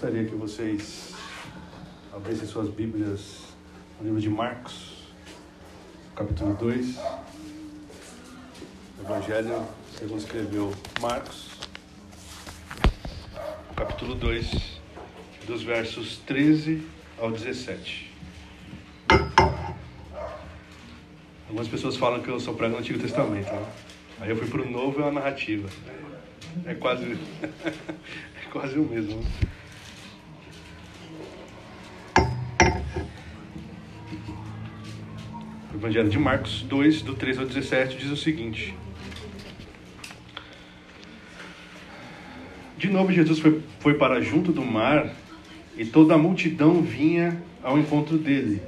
Gostaria que vocês abrissem suas Bíblias no livro de Marcos, capítulo 2. Evangelho segundo escreveu Marcos, capítulo 2, dos versos 13 ao 17. Algumas pessoas falam que eu sou prego no Antigo Testamento, né? Aí eu fui para o Novo e a narrativa. É quase, é quase o mesmo. Né? Evangelho de Marcos 2, do 13 ao 17, diz o seguinte: De novo, Jesus foi, foi para junto do mar e toda a multidão vinha ao encontro dele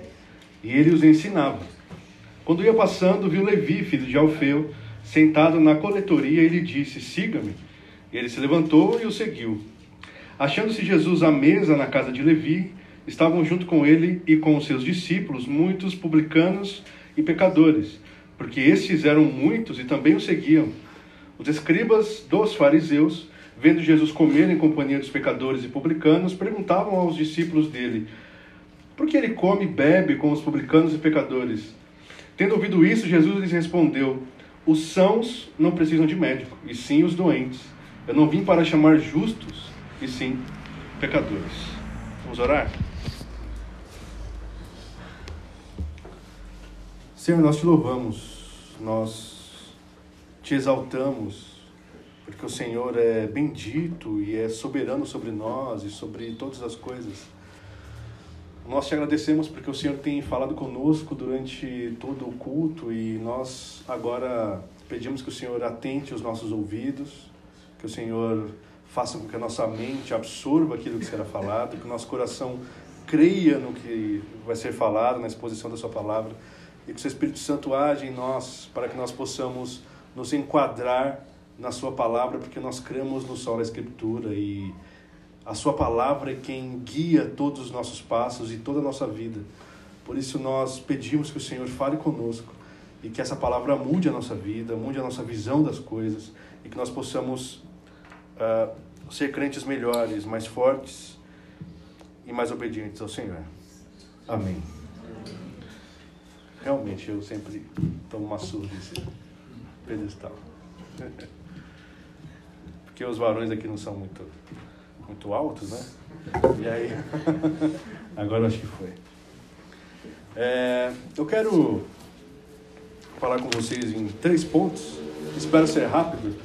e ele os ensinava. Quando ia passando, viu Levi, filho de Alfeu, sentado na coletoria e lhe disse: Siga-me. Ele se levantou e o seguiu. Achando-se Jesus à mesa na casa de Levi, estavam junto com ele e com os seus discípulos muitos publicanos e pecadores, porque estes eram muitos e também o seguiam. Os escribas dos fariseus, vendo Jesus comer em companhia dos pecadores e publicanos, perguntavam aos discípulos dele: Por que ele come e bebe com os publicanos e pecadores? Tendo ouvido isso, Jesus lhes respondeu: Os sãos não precisam de médico, e sim os doentes. Eu não vim para chamar justos, e sim pecadores. Vamos orar? Senhor, nós te louvamos, nós te exaltamos, porque o Senhor é bendito e é soberano sobre nós e sobre todas as coisas. Nós te agradecemos porque o Senhor tem falado conosco durante todo o culto e nós agora pedimos que o Senhor atente os nossos ouvidos, que o Senhor faça com que a nossa mente absorva aquilo que será falado, que o nosso coração creia no que vai ser falado, na exposição da Sua palavra, e que o Seu Espírito Santo age em nós para que nós possamos nos enquadrar na Sua palavra, porque nós cremos no sol da Escritura e a Sua palavra é quem guia todos os nossos passos e toda a nossa vida. Por isso nós pedimos que o Senhor fale conosco e que essa palavra mude a nossa vida, mude a nossa visão das coisas e que nós possamos uh, ser crentes melhores, mais fortes e mais obedientes ao Senhor. Amém. Realmente, eu sempre tomo uma surra desse pedestal. Porque os varões aqui não são muito, muito altos, né? E aí, agora acho que foi. É, eu quero falar com vocês em três pontos. Espero ser rápido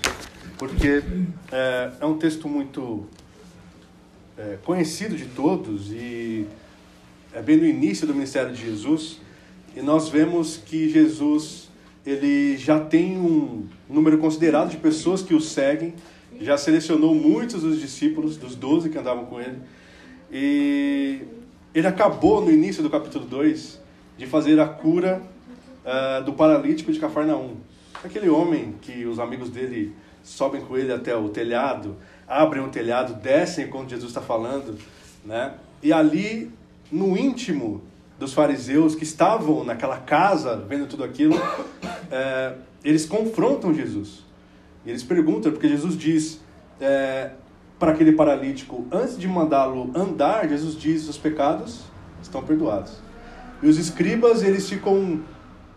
porque é, é um texto muito é, conhecido de todos e é bem no início do ministério de Jesus e nós vemos que Jesus ele já tem um número considerado de pessoas que o seguem, já selecionou muitos dos discípulos, dos doze que andavam com ele, e ele acabou no início do capítulo 2 de fazer a cura uh, do paralítico de Cafarnaum. Aquele homem que os amigos dele sobem com ele até o telhado, abrem o telhado, descem enquanto Jesus está falando, né? E ali, no íntimo dos fariseus que estavam naquela casa vendo tudo aquilo, é, eles confrontam Jesus. E eles perguntam, porque Jesus diz é, para aquele paralítico, antes de mandá-lo andar, Jesus diz: os pecados estão perdoados. E os escribas, eles ficam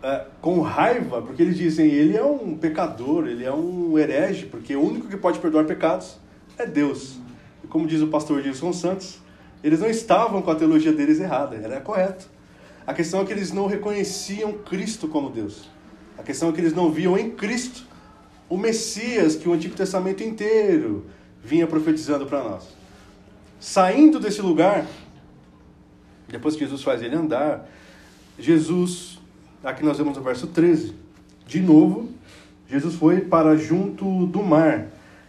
é, com raiva, porque eles dizem ele é um pecador, ele é um herege, porque o único que pode perdoar pecados é Deus. E como diz o pastor Gilson Santos, eles não estavam com a teologia deles errada, era correto. A questão é que eles não reconheciam Cristo como Deus. A questão é que eles não viam em Cristo o Messias que o Antigo Testamento inteiro vinha profetizando para nós. Saindo desse lugar, depois que Jesus faz ele andar, Jesus Aqui nós vemos o verso 13. De novo, Jesus foi para junto do mar,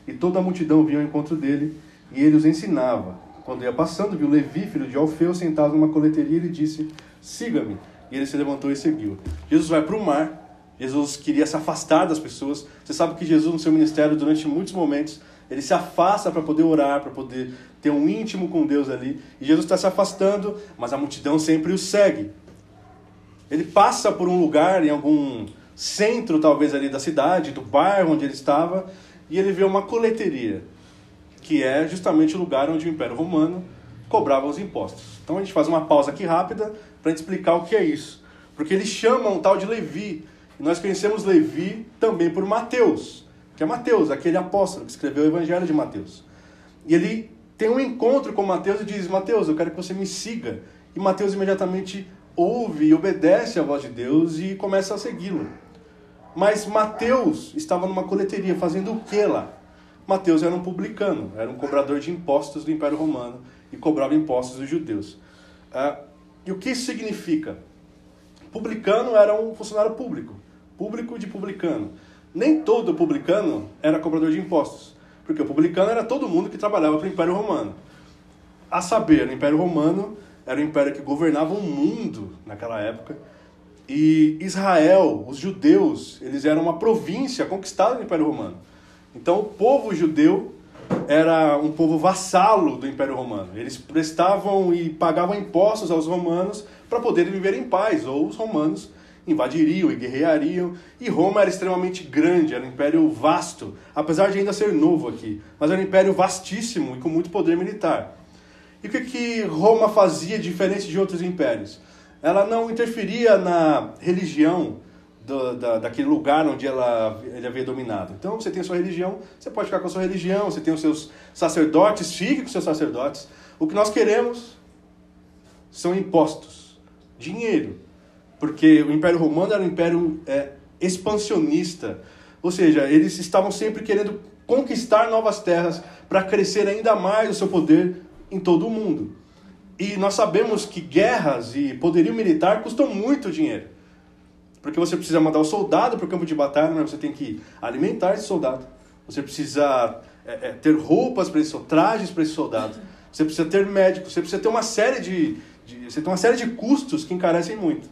e toda a multidão vinha ao encontro dele, e ele os ensinava. Quando ia passando, viu Levi, filho de Alfeu, sentado numa coleteria, e ele disse: Siga-me. E ele se levantou e seguiu. Jesus vai para o mar. Jesus queria se afastar das pessoas. Você sabe que Jesus, no seu ministério, durante muitos momentos, ele se afasta para poder orar, para poder ter um íntimo com Deus ali. E Jesus está se afastando, mas a multidão sempre o segue. Ele passa por um lugar, em algum centro talvez ali da cidade, do bairro onde ele estava, e ele vê uma coleteria. Que é justamente o lugar onde o Império Romano cobrava os impostos. Então a gente faz uma pausa aqui rápida para explicar o que é isso. Porque eles chamam tal de Levi. E nós conhecemos Levi também por Mateus, que é Mateus, aquele apóstolo que escreveu o Evangelho de Mateus. E ele tem um encontro com Mateus e diz: Mateus, eu quero que você me siga. E Mateus imediatamente ouve e obedece à voz de Deus e começa a segui-lo. Mas Mateus estava numa coleteria fazendo o que lá? Mateus era um publicano, era um cobrador de impostos do Império Romano e cobrava impostos dos judeus. Ah, e o que isso significa? Publicano era um funcionário público, público de publicano. Nem todo publicano era cobrador de impostos, porque o publicano era todo mundo que trabalhava para o Império Romano. A saber, o Império Romano era o império que governava o mundo naquela época. E Israel, os judeus, eles eram uma província conquistada do Império Romano. Então o povo judeu era um povo vassalo do Império Romano. Eles prestavam e pagavam impostos aos romanos para poderem viver em paz, ou os romanos invadiriam e guerreariam. E Roma era extremamente grande, era um império vasto, apesar de ainda ser novo aqui, mas era um império vastíssimo e com muito poder militar. E o que, que Roma fazia diferente de outros impérios? Ela não interferia na religião do, da, daquele lugar onde ela, ele havia dominado. Então, você tem a sua religião, você pode ficar com a sua religião, você tem os seus sacerdotes, fique com os seus sacerdotes. O que nós queremos são impostos, dinheiro. Porque o Império Romano era um império é, expansionista, ou seja, eles estavam sempre querendo conquistar novas terras para crescer ainda mais o seu poder em todo o mundo. E nós sabemos que guerras e poderio militar custam muito dinheiro. Porque você precisa mandar o soldado para o campo de batalha, mas você tem que alimentar esse soldado. Você precisa é, é, ter roupas para esse trajes para esse soldado. Você precisa ter médico, você precisa ter uma série de, de, você tem uma série de custos que encarecem muito.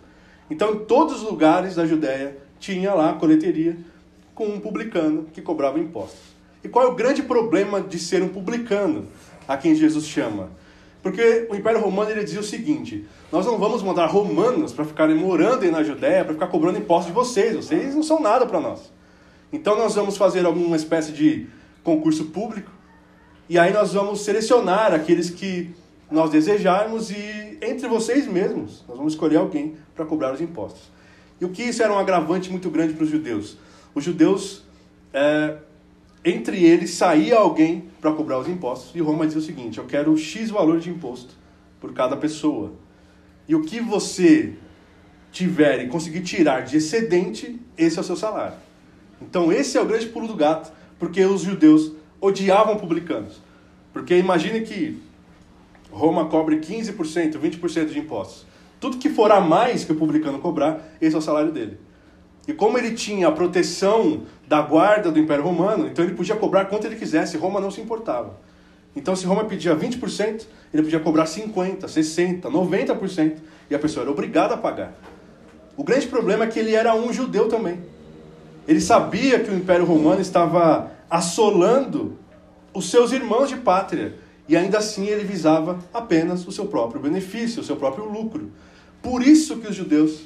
Então, em todos os lugares da Judéia tinha lá a coleteria com um publicano que cobrava impostos. E qual é o grande problema de ser um publicano? a quem Jesus chama. Porque o Império Romano ele dizia o seguinte: nós não vamos mandar romanos para ficarem morando na Judéia, para ficar cobrando impostos de vocês, vocês não são nada para nós. Então nós vamos fazer alguma espécie de concurso público, e aí nós vamos selecionar aqueles que nós desejarmos, e entre vocês mesmos, nós vamos escolher alguém para cobrar os impostos. E o que isso era um agravante muito grande para os judeus? Os judeus é, entre eles saía alguém para cobrar os impostos e Roma dizia o seguinte: eu quero X valor de imposto por cada pessoa. E o que você tiver e conseguir tirar de excedente, esse é o seu salário. Então, esse é o grande pulo do gato, porque os judeus odiavam publicanos. Porque imagine que Roma cobre 15%, 20% de impostos. Tudo que for a mais que o publicano cobrar, esse é o salário dele. E como ele tinha a proteção da guarda do Império Romano, então ele podia cobrar quanto ele quisesse, Roma não se importava. Então, se Roma pedia 20%, ele podia cobrar 50%, 60%, 90%, e a pessoa era obrigada a pagar. O grande problema é que ele era um judeu também. Ele sabia que o Império Romano estava assolando os seus irmãos de pátria, e ainda assim ele visava apenas o seu próprio benefício, o seu próprio lucro. Por isso que os judeus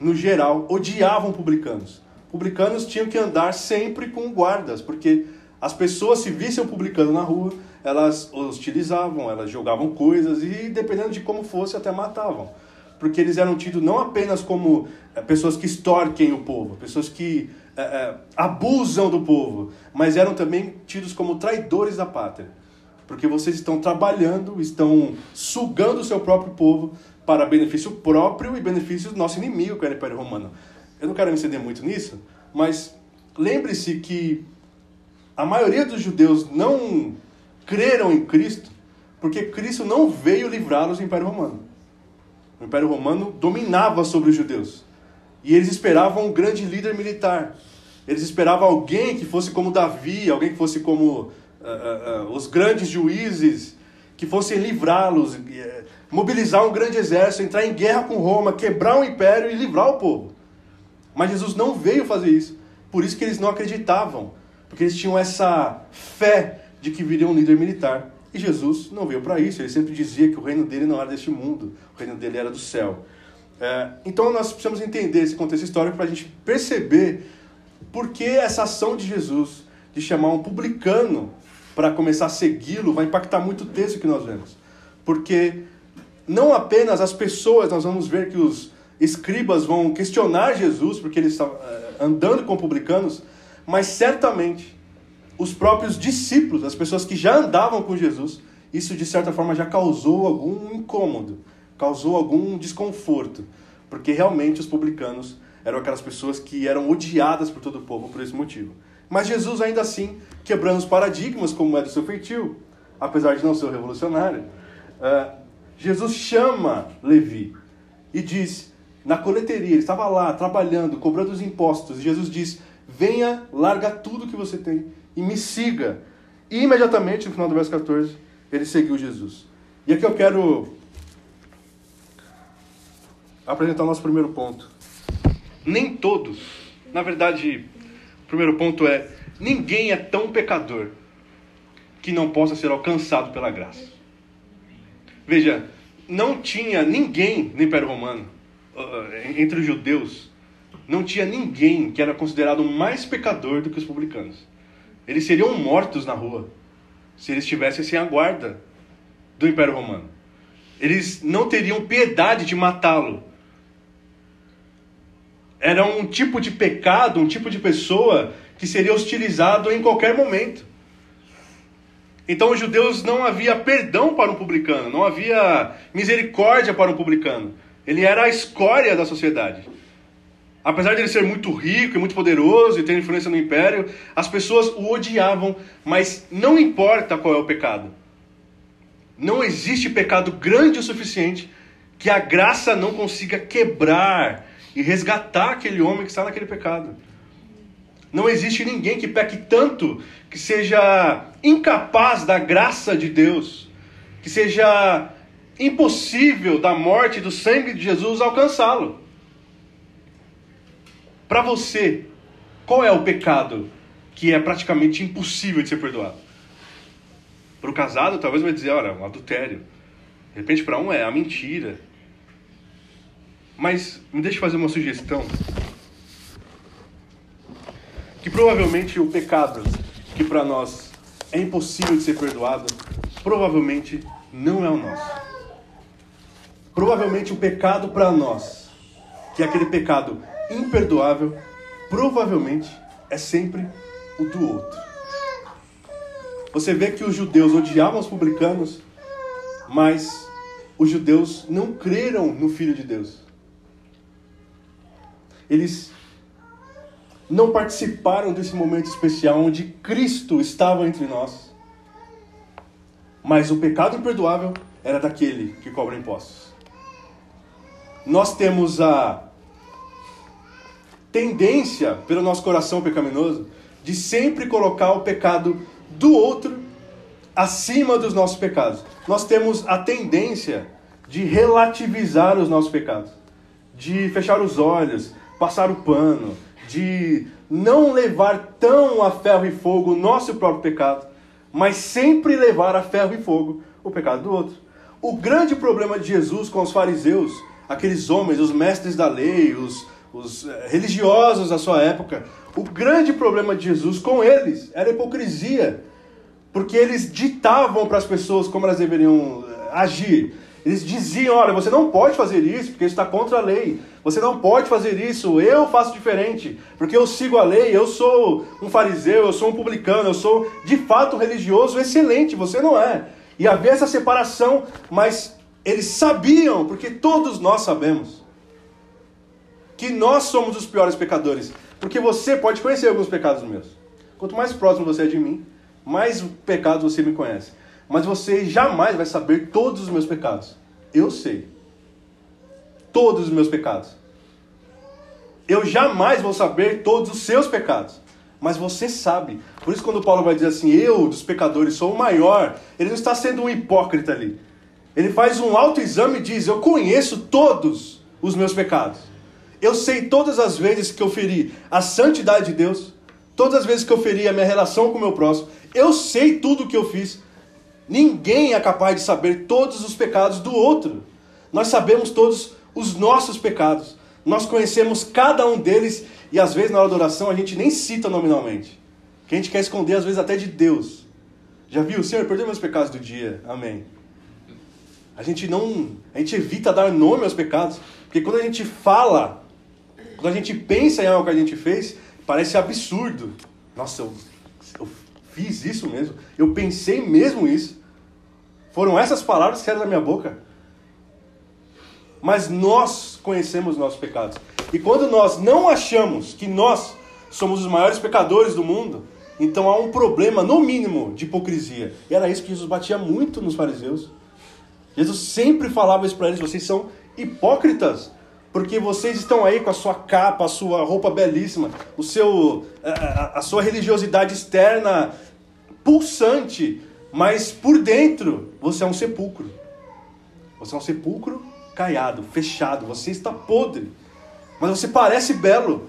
no geral, odiavam publicanos. Publicanos tinham que andar sempre com guardas, porque as pessoas, se vissem um publicano na rua, elas hostilizavam, elas jogavam coisas e, dependendo de como fosse, até matavam. Porque eles eram tidos não apenas como é, pessoas que extorquem o povo, pessoas que é, é, abusam do povo, mas eram também tidos como traidores da pátria. Porque vocês estão trabalhando, estão sugando o seu próprio povo para benefício próprio e benefício do nosso inimigo, que era o Império Romano. Eu não quero me exceder muito nisso, mas lembre-se que a maioria dos judeus não creram em Cristo porque Cristo não veio livrá-los do Império Romano. O Império Romano dominava sobre os judeus. E eles esperavam um grande líder militar. Eles esperavam alguém que fosse como Davi, alguém que fosse como uh, uh, uh, os grandes juízes, que fossem livrá-los, mobilizar um grande exército, entrar em guerra com Roma, quebrar o império e livrar o povo. Mas Jesus não veio fazer isso. Por isso que eles não acreditavam, porque eles tinham essa fé de que viria um líder militar. E Jesus não veio para isso. Ele sempre dizia que o reino dele não era deste mundo, o reino dele era do céu. É, então nós precisamos entender esse contexto histórico para a gente perceber por que essa ação de Jesus de chamar um publicano para começar a segui-lo, vai impactar muito o texto que nós vemos. Porque não apenas as pessoas, nós vamos ver que os escribas vão questionar Jesus, porque ele está eh, andando com publicanos, mas certamente os próprios discípulos, as pessoas que já andavam com Jesus, isso de certa forma já causou algum incômodo, causou algum desconforto, porque realmente os publicanos eram aquelas pessoas que eram odiadas por todo o povo por esse motivo. Mas Jesus, ainda assim, quebrando os paradigmas, como é do seu feitio, apesar de não ser revolucionário, uh, Jesus chama Levi e diz, na coleteria, ele estava lá trabalhando, cobrando os impostos, e Jesus diz: Venha, larga tudo que você tem e me siga. E imediatamente, no final do verso 14, ele seguiu Jesus. E aqui eu quero apresentar o nosso primeiro ponto. Nem todos, na verdade, o primeiro ponto é: ninguém é tão pecador que não possa ser alcançado pela graça. Veja, não tinha ninguém no Império Romano, entre os judeus, não tinha ninguém que era considerado mais pecador do que os publicanos. Eles seriam mortos na rua se eles estivessem sem a guarda do Império Romano. Eles não teriam piedade de matá-lo era um tipo de pecado, um tipo de pessoa que seria hostilizado em qualquer momento. Então os judeus não havia perdão para um publicano, não havia misericórdia para um publicano. Ele era a escória da sociedade. Apesar de ele ser muito rico e muito poderoso e ter influência no império, as pessoas o odiavam, mas não importa qual é o pecado. Não existe pecado grande o suficiente que a graça não consiga quebrar e resgatar aquele homem que está naquele pecado. Não existe ninguém que peque tanto que seja incapaz da graça de Deus, que seja impossível da morte do sangue de Jesus alcançá-lo. Para você, qual é o pecado que é praticamente impossível de ser perdoado? Para o casado, talvez vai dizer, olha, um adultério. De repente, para um é a mentira. Mas me deixe fazer uma sugestão. Que provavelmente o pecado que para nós é impossível de ser perdoado, provavelmente não é o nosso. Provavelmente o pecado para nós, que é aquele pecado imperdoável, provavelmente é sempre o do outro. Você vê que os judeus odiavam os publicanos, mas os judeus não creram no Filho de Deus eles não participaram desse momento especial onde Cristo estava entre nós. Mas o pecado imperdoável era daquele que cobra impostos. Nós temos a tendência, pelo nosso coração pecaminoso, de sempre colocar o pecado do outro acima dos nossos pecados. Nós temos a tendência de relativizar os nossos pecados, de fechar os olhos, passar o pano, de não levar tão a ferro e fogo o nosso próprio pecado, mas sempre levar a ferro e fogo o pecado do outro. O grande problema de Jesus com os fariseus, aqueles homens, os mestres da lei, os, os eh, religiosos da sua época, o grande problema de Jesus com eles era a hipocrisia, porque eles ditavam para as pessoas como elas deveriam eh, agir. Eles diziam: olha, você não pode fazer isso porque isso está contra a lei. Você não pode fazer isso, eu faço diferente, porque eu sigo a lei, eu sou um fariseu, eu sou um publicano, eu sou de fato religioso excelente, você não é. E havia essa separação, mas eles sabiam, porque todos nós sabemos, que nós somos os piores pecadores, porque você pode conhecer alguns pecados meus. Quanto mais próximo você é de mim, mais pecados você me conhece. Mas você jamais vai saber todos os meus pecados. Eu sei todos os meus pecados. Eu jamais vou saber todos os seus pecados. Mas você sabe. Por isso, quando Paulo vai dizer assim, eu dos pecadores sou o maior, ele não está sendo um hipócrita ali. Ele faz um autoexame e diz: Eu conheço todos os meus pecados. Eu sei todas as vezes que eu feri a santidade de Deus, todas as vezes que eu feri a minha relação com o meu próximo. Eu sei tudo o que eu fiz. Ninguém é capaz de saber todos os pecados do outro. Nós sabemos todos os nossos pecados. Nós conhecemos cada um deles e às vezes na hora da oração a gente nem cita nominalmente. Que a gente quer esconder às vezes até de Deus. Já viu? Senhor, perdoa meus pecados do dia. Amém. A gente não. A gente evita dar nome aos pecados. Porque quando a gente fala, quando a gente pensa em algo que a gente fez, parece absurdo. Nossa, eu, eu fiz isso mesmo. Eu pensei mesmo isso. Foram essas palavras que saíram da minha boca. Mas nós conhecemos nossos pecados. E quando nós não achamos que nós somos os maiores pecadores do mundo, então há um problema, no mínimo, de hipocrisia. E era isso que Jesus batia muito nos fariseus. Jesus sempre falava isso para eles: vocês são hipócritas, porque vocês estão aí com a sua capa, a sua roupa belíssima, o seu, a, a sua religiosidade externa pulsante, mas por dentro você é um sepulcro. Você é um sepulcro caiado, fechado, você está podre. Mas você parece belo.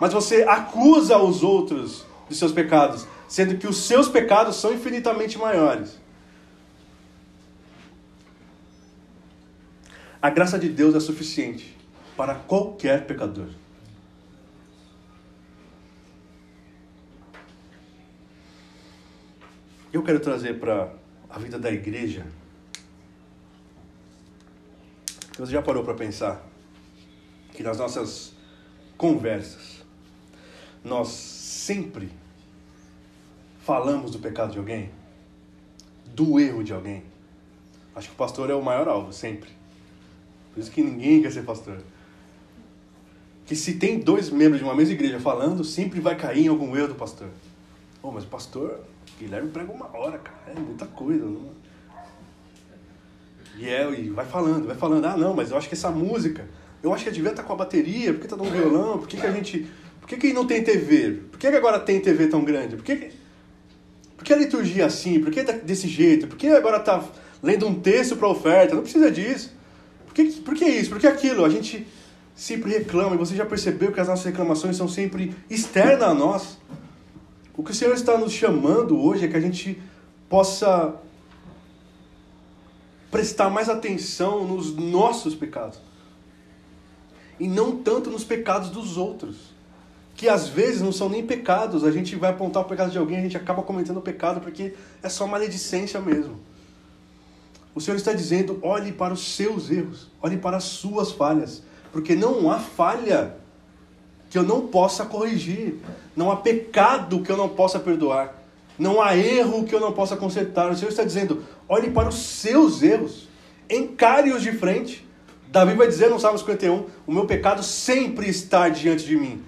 Mas você acusa os outros de seus pecados, sendo que os seus pecados são infinitamente maiores. A graça de Deus é suficiente para qualquer pecador. Eu quero trazer para a vida da igreja. Você já parou para pensar que nas nossas conversas nós sempre falamos do pecado de alguém, do erro de alguém? Acho que o pastor é o maior alvo, sempre. Por isso que ninguém quer ser pastor. Que se tem dois membros de uma mesma igreja falando, sempre vai cair em algum erro do pastor. Oh, mas o pastor Guilherme prega uma hora, cara. É muita coisa. Não? E, é, e vai falando, vai falando. Ah, não, mas eu acho que essa música, eu acho que devia estar com a bateria, por que tá dando violão? Por que, que a gente. Por que, que não tem TV? Por que, que agora tem TV tão grande? Por que, que, por que a liturgia é assim? Por que tá desse jeito? Por que agora tá lendo um texto para oferta? Não precisa disso que, por que isso? Por que aquilo? A gente sempre reclama, e você já percebeu que as nossas reclamações são sempre externas a nós. O que o Senhor está nos chamando hoje é que a gente possa prestar mais atenção nos nossos pecados. E não tanto nos pecados dos outros. Que às vezes não são nem pecados, a gente vai apontar o pecado de alguém, a gente acaba cometendo o pecado porque é só maledicência mesmo. O Senhor está dizendo: olhe para os seus erros, olhe para as suas falhas, porque não há falha que eu não possa corrigir, não há pecado que eu não possa perdoar, não há erro que eu não possa consertar. O Senhor está dizendo: olhe para os seus erros, encare-os de frente. Davi vai dizer no Salmo 51: O meu pecado sempre está diante de mim.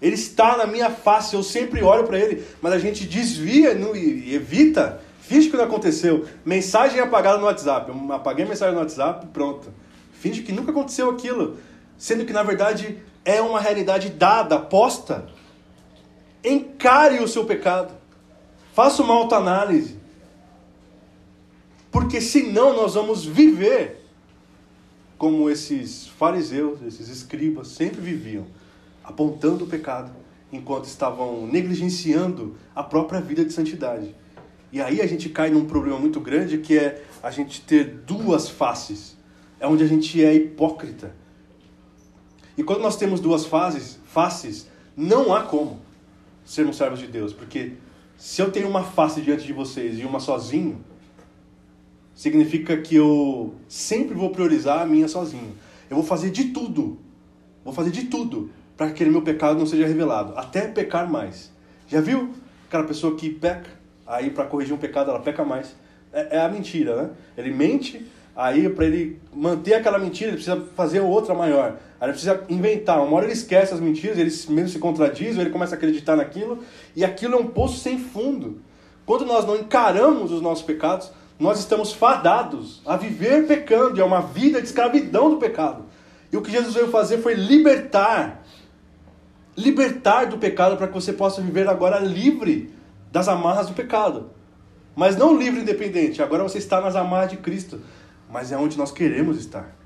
Ele está na minha face, eu sempre olho para ele, mas a gente desvia e evita Finge que não aconteceu. Mensagem apagada no WhatsApp. Eu apaguei a mensagem no WhatsApp, pronto. Finge que nunca aconteceu aquilo. Sendo que, na verdade, é uma realidade dada, posta. Encare o seu pecado. Faça uma autoanálise. Porque senão nós vamos viver como esses fariseus, esses escribas sempre viviam, apontando o pecado, enquanto estavam negligenciando a própria vida de santidade. E aí a gente cai num problema muito grande que é a gente ter duas faces. É onde a gente é hipócrita. E quando nós temos duas fases, faces, não há como sermos servos de Deus, porque se eu tenho uma face diante de vocês e uma sozinho, significa que eu sempre vou priorizar a minha sozinho. Eu vou fazer de tudo, vou fazer de tudo para que aquele meu pecado não seja revelado, até pecar mais. Já viu aquela pessoa que peca aí para corrigir um pecado ela peca mais. É, é a mentira, né? Ele mente, aí para ele manter aquela mentira, ele precisa fazer outra maior. Aí ele precisa inventar. Uma hora ele esquece as mentiras, ele mesmo se contradiz, ou ele começa a acreditar naquilo, e aquilo é um poço sem fundo. Quando nós não encaramos os nossos pecados, nós estamos fadados a viver pecando, e é uma vida de escravidão do pecado. E o que Jesus veio fazer foi libertar libertar do pecado para que você possa viver agora livre das amarras do pecado. Mas não livre independente. Agora você está nas amarras de Cristo. Mas é onde nós queremos estar.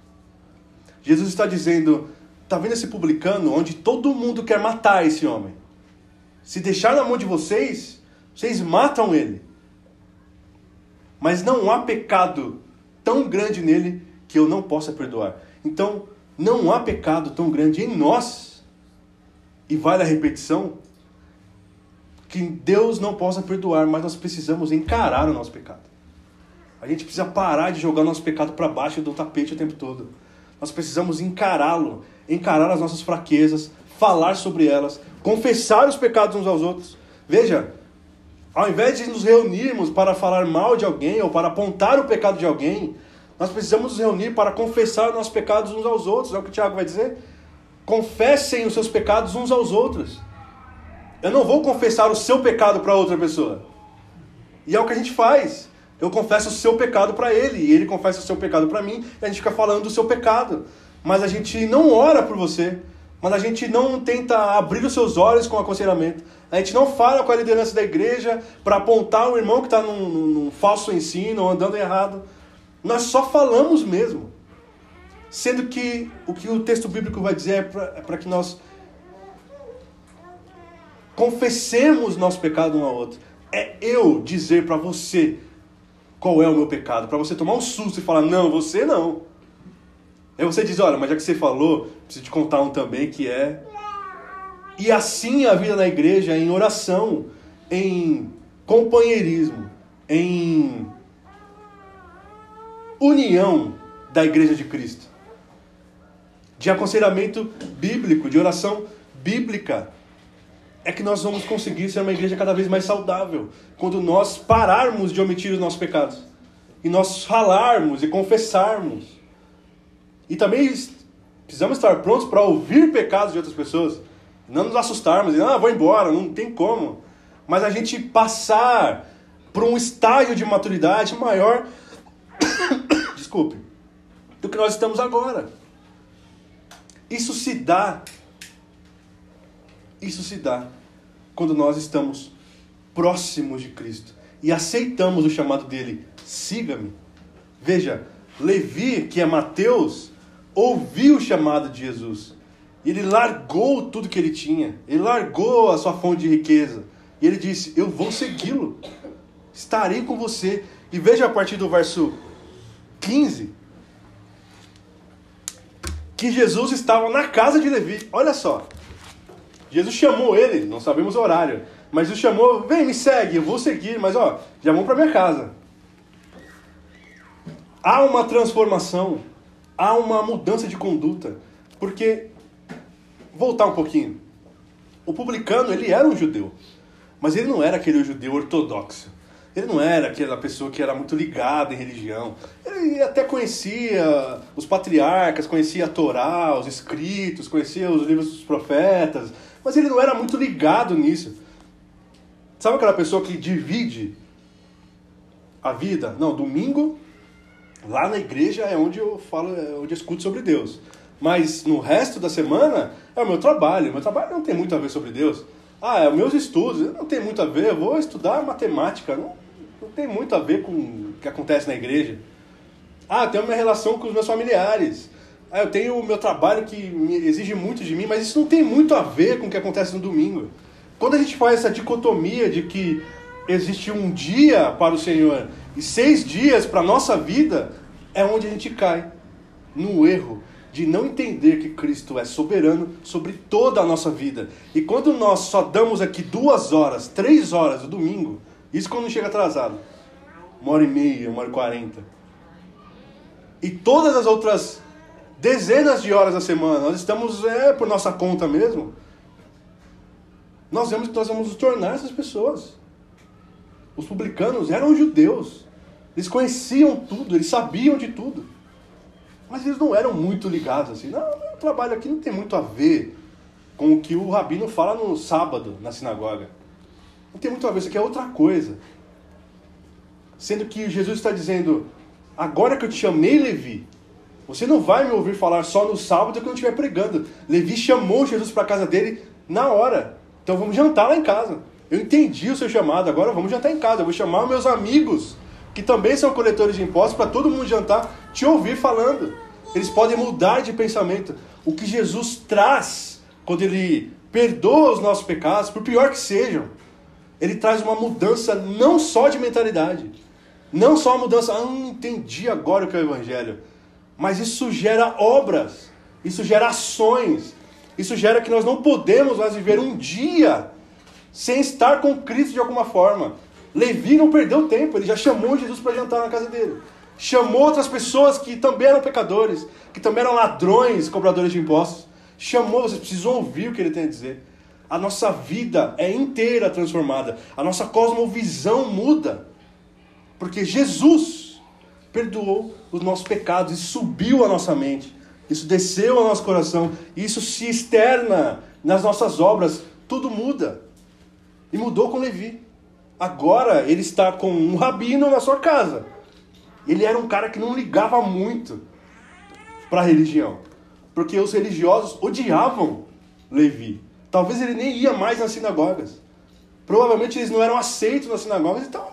Jesus está dizendo: está vendo esse publicano onde todo mundo quer matar esse homem? Se deixar na mão de vocês, vocês matam ele. Mas não há pecado tão grande nele que eu não possa perdoar. Então, não há pecado tão grande em nós. E vale a repetição, que Deus não possa perdoar, mas nós precisamos encarar o nosso pecado. A gente precisa parar de jogar nosso pecado para baixo do tapete o tempo todo. Nós precisamos encará-lo, encarar as nossas fraquezas, falar sobre elas, confessar os pecados uns aos outros. Veja, ao invés de nos reunirmos para falar mal de alguém ou para apontar o pecado de alguém, nós precisamos nos reunir para confessar nossos pecados uns aos outros. É o que o Tiago vai dizer. Confessem os seus pecados uns aos outros. Eu não vou confessar o seu pecado para outra pessoa. E é o que a gente faz. Eu confesso o seu pecado para ele, e ele confessa o seu pecado para mim, e a gente fica falando do seu pecado. Mas a gente não ora por você, mas a gente não tenta abrir os seus olhos com aconselhamento. A gente não fala com a liderança da igreja para apontar o irmão que está num, num, falso ensino andando errado. Nós só falamos mesmo. Sendo que o que o texto bíblico vai dizer é para é que nós confessemos nosso pecado um ao outro. É eu dizer para você qual é o meu pecado, para você tomar um susto e falar: não, você não. Aí você diz: olha, mas já que você falou, preciso te contar um também que é. E assim a vida na igreja, em oração, em companheirismo, em união da igreja de Cristo, de aconselhamento bíblico, de oração bíblica, é que nós vamos conseguir ser uma igreja cada vez mais saudável quando nós pararmos de omitir os nossos pecados e nós falarmos e confessarmos. E também precisamos estar prontos para ouvir pecados de outras pessoas, não nos assustarmos, e ah, vou embora, não tem como. Mas a gente passar por um estágio de maturidade maior, desculpe, do que nós estamos agora. Isso se dá isso se dá quando nós estamos próximos de Cristo e aceitamos o chamado dele, siga-me. Veja, Levi, que é Mateus, ouviu o chamado de Jesus. E ele largou tudo que ele tinha. Ele largou a sua fonte de riqueza. E ele disse: Eu vou segui-lo. Estarei com você. E veja a partir do verso 15 que Jesus estava na casa de Levi. Olha só. Jesus chamou ele, não sabemos o horário, mas Jesus chamou, vem, me segue, eu vou seguir, mas ó, já vamos para minha casa. Há uma transformação, há uma mudança de conduta, porque voltar um pouquinho. O publicano, ele era um judeu, mas ele não era aquele judeu ortodoxo. Ele não era aquela pessoa que era muito ligada em religião. Ele até conhecia os patriarcas, conhecia a Torá, os escritos, conhecia os livros dos profetas, mas ele não era muito ligado nisso. Sabe aquela pessoa que divide a vida? Não, domingo, lá na igreja é onde eu falo, é onde eu escuto sobre Deus. Mas no resto da semana é o meu trabalho. Meu trabalho não tem muito a ver sobre Deus. Ah, é os meus estudos. Não tem muito a ver. Eu vou estudar matemática. Não, não tem muito a ver com o que acontece na igreja. Ah, tenho minha relação com os meus familiares ah, eu tenho o meu trabalho que exige muito de mim, mas isso não tem muito a ver com o que acontece no domingo. Quando a gente faz essa dicotomia de que existe um dia para o Senhor e seis dias para a nossa vida, é onde a gente cai no erro de não entender que Cristo é soberano sobre toda a nossa vida. E quando nós só damos aqui duas horas, três horas do domingo, isso quando chega atrasado, uma hora e meia, uma hora e quarenta, e todas as outras dezenas de horas na semana, nós estamos é, por nossa conta mesmo. Nós vemos que nós vamos nos tornar essas pessoas. Os publicanos eram judeus. Eles conheciam tudo, eles sabiam de tudo. Mas eles não eram muito ligados assim. Não, o trabalho aqui não tem muito a ver com o que o rabino fala no sábado na sinagoga. Não tem muito a ver, isso aqui é outra coisa. Sendo que Jesus está dizendo: agora que eu te chamei, Levi, você não vai me ouvir falar só no sábado que eu estiver pregando. Levi chamou Jesus para a casa dele na hora. Então vamos jantar lá em casa. Eu entendi o seu chamado, agora vamos jantar em casa. Eu vou chamar meus amigos, que também são coletores de impostos, para todo mundo jantar, te ouvir falando. Eles podem mudar de pensamento. O que Jesus traz quando ele perdoa os nossos pecados, por pior que sejam, ele traz uma mudança não só de mentalidade, não só uma mudança, ah, entendi agora o que é o evangelho mas isso gera obras, isso gera ações, isso gera que nós não podemos mais viver um dia sem estar com Cristo de alguma forma. Levi não perdeu tempo, ele já chamou Jesus para jantar na casa dele. Chamou outras pessoas que também eram pecadores, que também eram ladrões, cobradores de impostos. Chamou, vocês precisam ouvir o que ele tem a dizer. A nossa vida é inteira transformada, a nossa cosmovisão muda. Porque Jesus perdoou os nossos pecados e subiu a nossa mente. Isso desceu ao nosso coração, isso se externa nas nossas obras, tudo muda. E mudou com Levi. Agora ele está com um rabino na sua casa. Ele era um cara que não ligava muito para a religião, porque os religiosos odiavam Levi. Talvez ele nem ia mais nas sinagogas. Provavelmente eles não eram aceitos nas sinagogas, então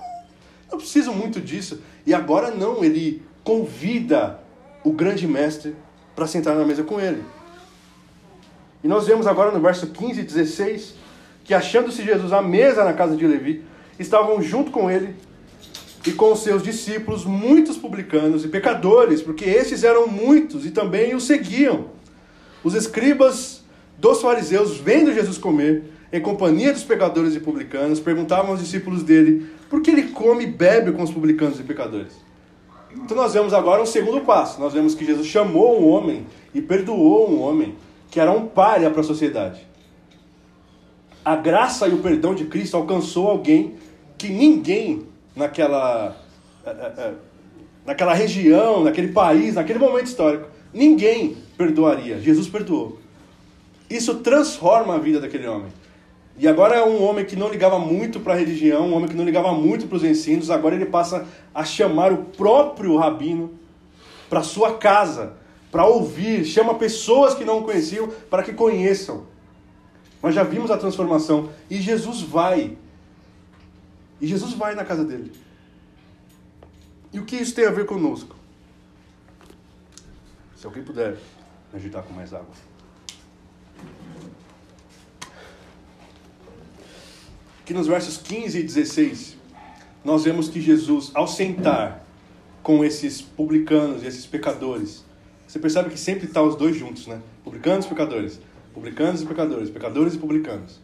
não preciso muito disso. E agora não, ele convida o grande mestre para sentar na mesa com ele. E nós vemos agora no verso 15 e 16 que, achando-se Jesus à mesa na casa de Levi, estavam junto com ele e com os seus discípulos muitos publicanos e pecadores, porque esses eram muitos e também o seguiam. Os escribas dos fariseus, vendo Jesus comer em companhia dos pecadores e publicanos, perguntavam aos discípulos dele por que ele come e bebe com os publicanos e pecadores. Então nós vemos agora um segundo passo. Nós vemos que Jesus chamou um homem e perdoou um homem que era um páreo para a sociedade. A graça e o perdão de Cristo alcançou alguém que ninguém naquela, é, é, é, naquela região, naquele país, naquele momento histórico, ninguém perdoaria. Jesus perdoou. Isso transforma a vida daquele homem. E agora é um homem que não ligava muito para a religião, um homem que não ligava muito para os ensinos, agora ele passa a chamar o próprio rabino para sua casa, para ouvir, chama pessoas que não o conheciam para que conheçam. Nós já vimos a transformação e Jesus vai. E Jesus vai na casa dele. E o que isso tem a ver conosco? Se alguém puder me ajudar com mais água. Aqui nos versos 15 e 16, nós vemos que Jesus, ao sentar com esses publicanos e esses pecadores, você percebe que sempre está os dois juntos, né? Publicanos e pecadores. Publicanos e pecadores. Pecadores e publicanos.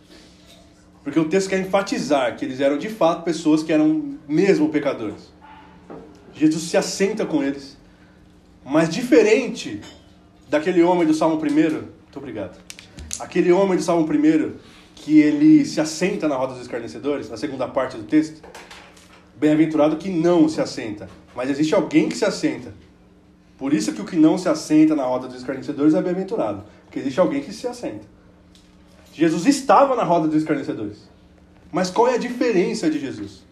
Porque o texto quer enfatizar que eles eram de fato pessoas que eram mesmo pecadores. Jesus se assenta com eles. Mas diferente daquele homem do Salmo 1, muito obrigado. Aquele homem do Salmo 1 que ele se assenta na roda dos escarnecedores, na segunda parte do texto, bem-aventurado que não se assenta. Mas existe alguém que se assenta. Por isso que o que não se assenta na roda dos escarnecedores é bem-aventurado. Porque existe alguém que se assenta. Jesus estava na roda dos escarnecedores. Mas qual é a diferença de Jesus?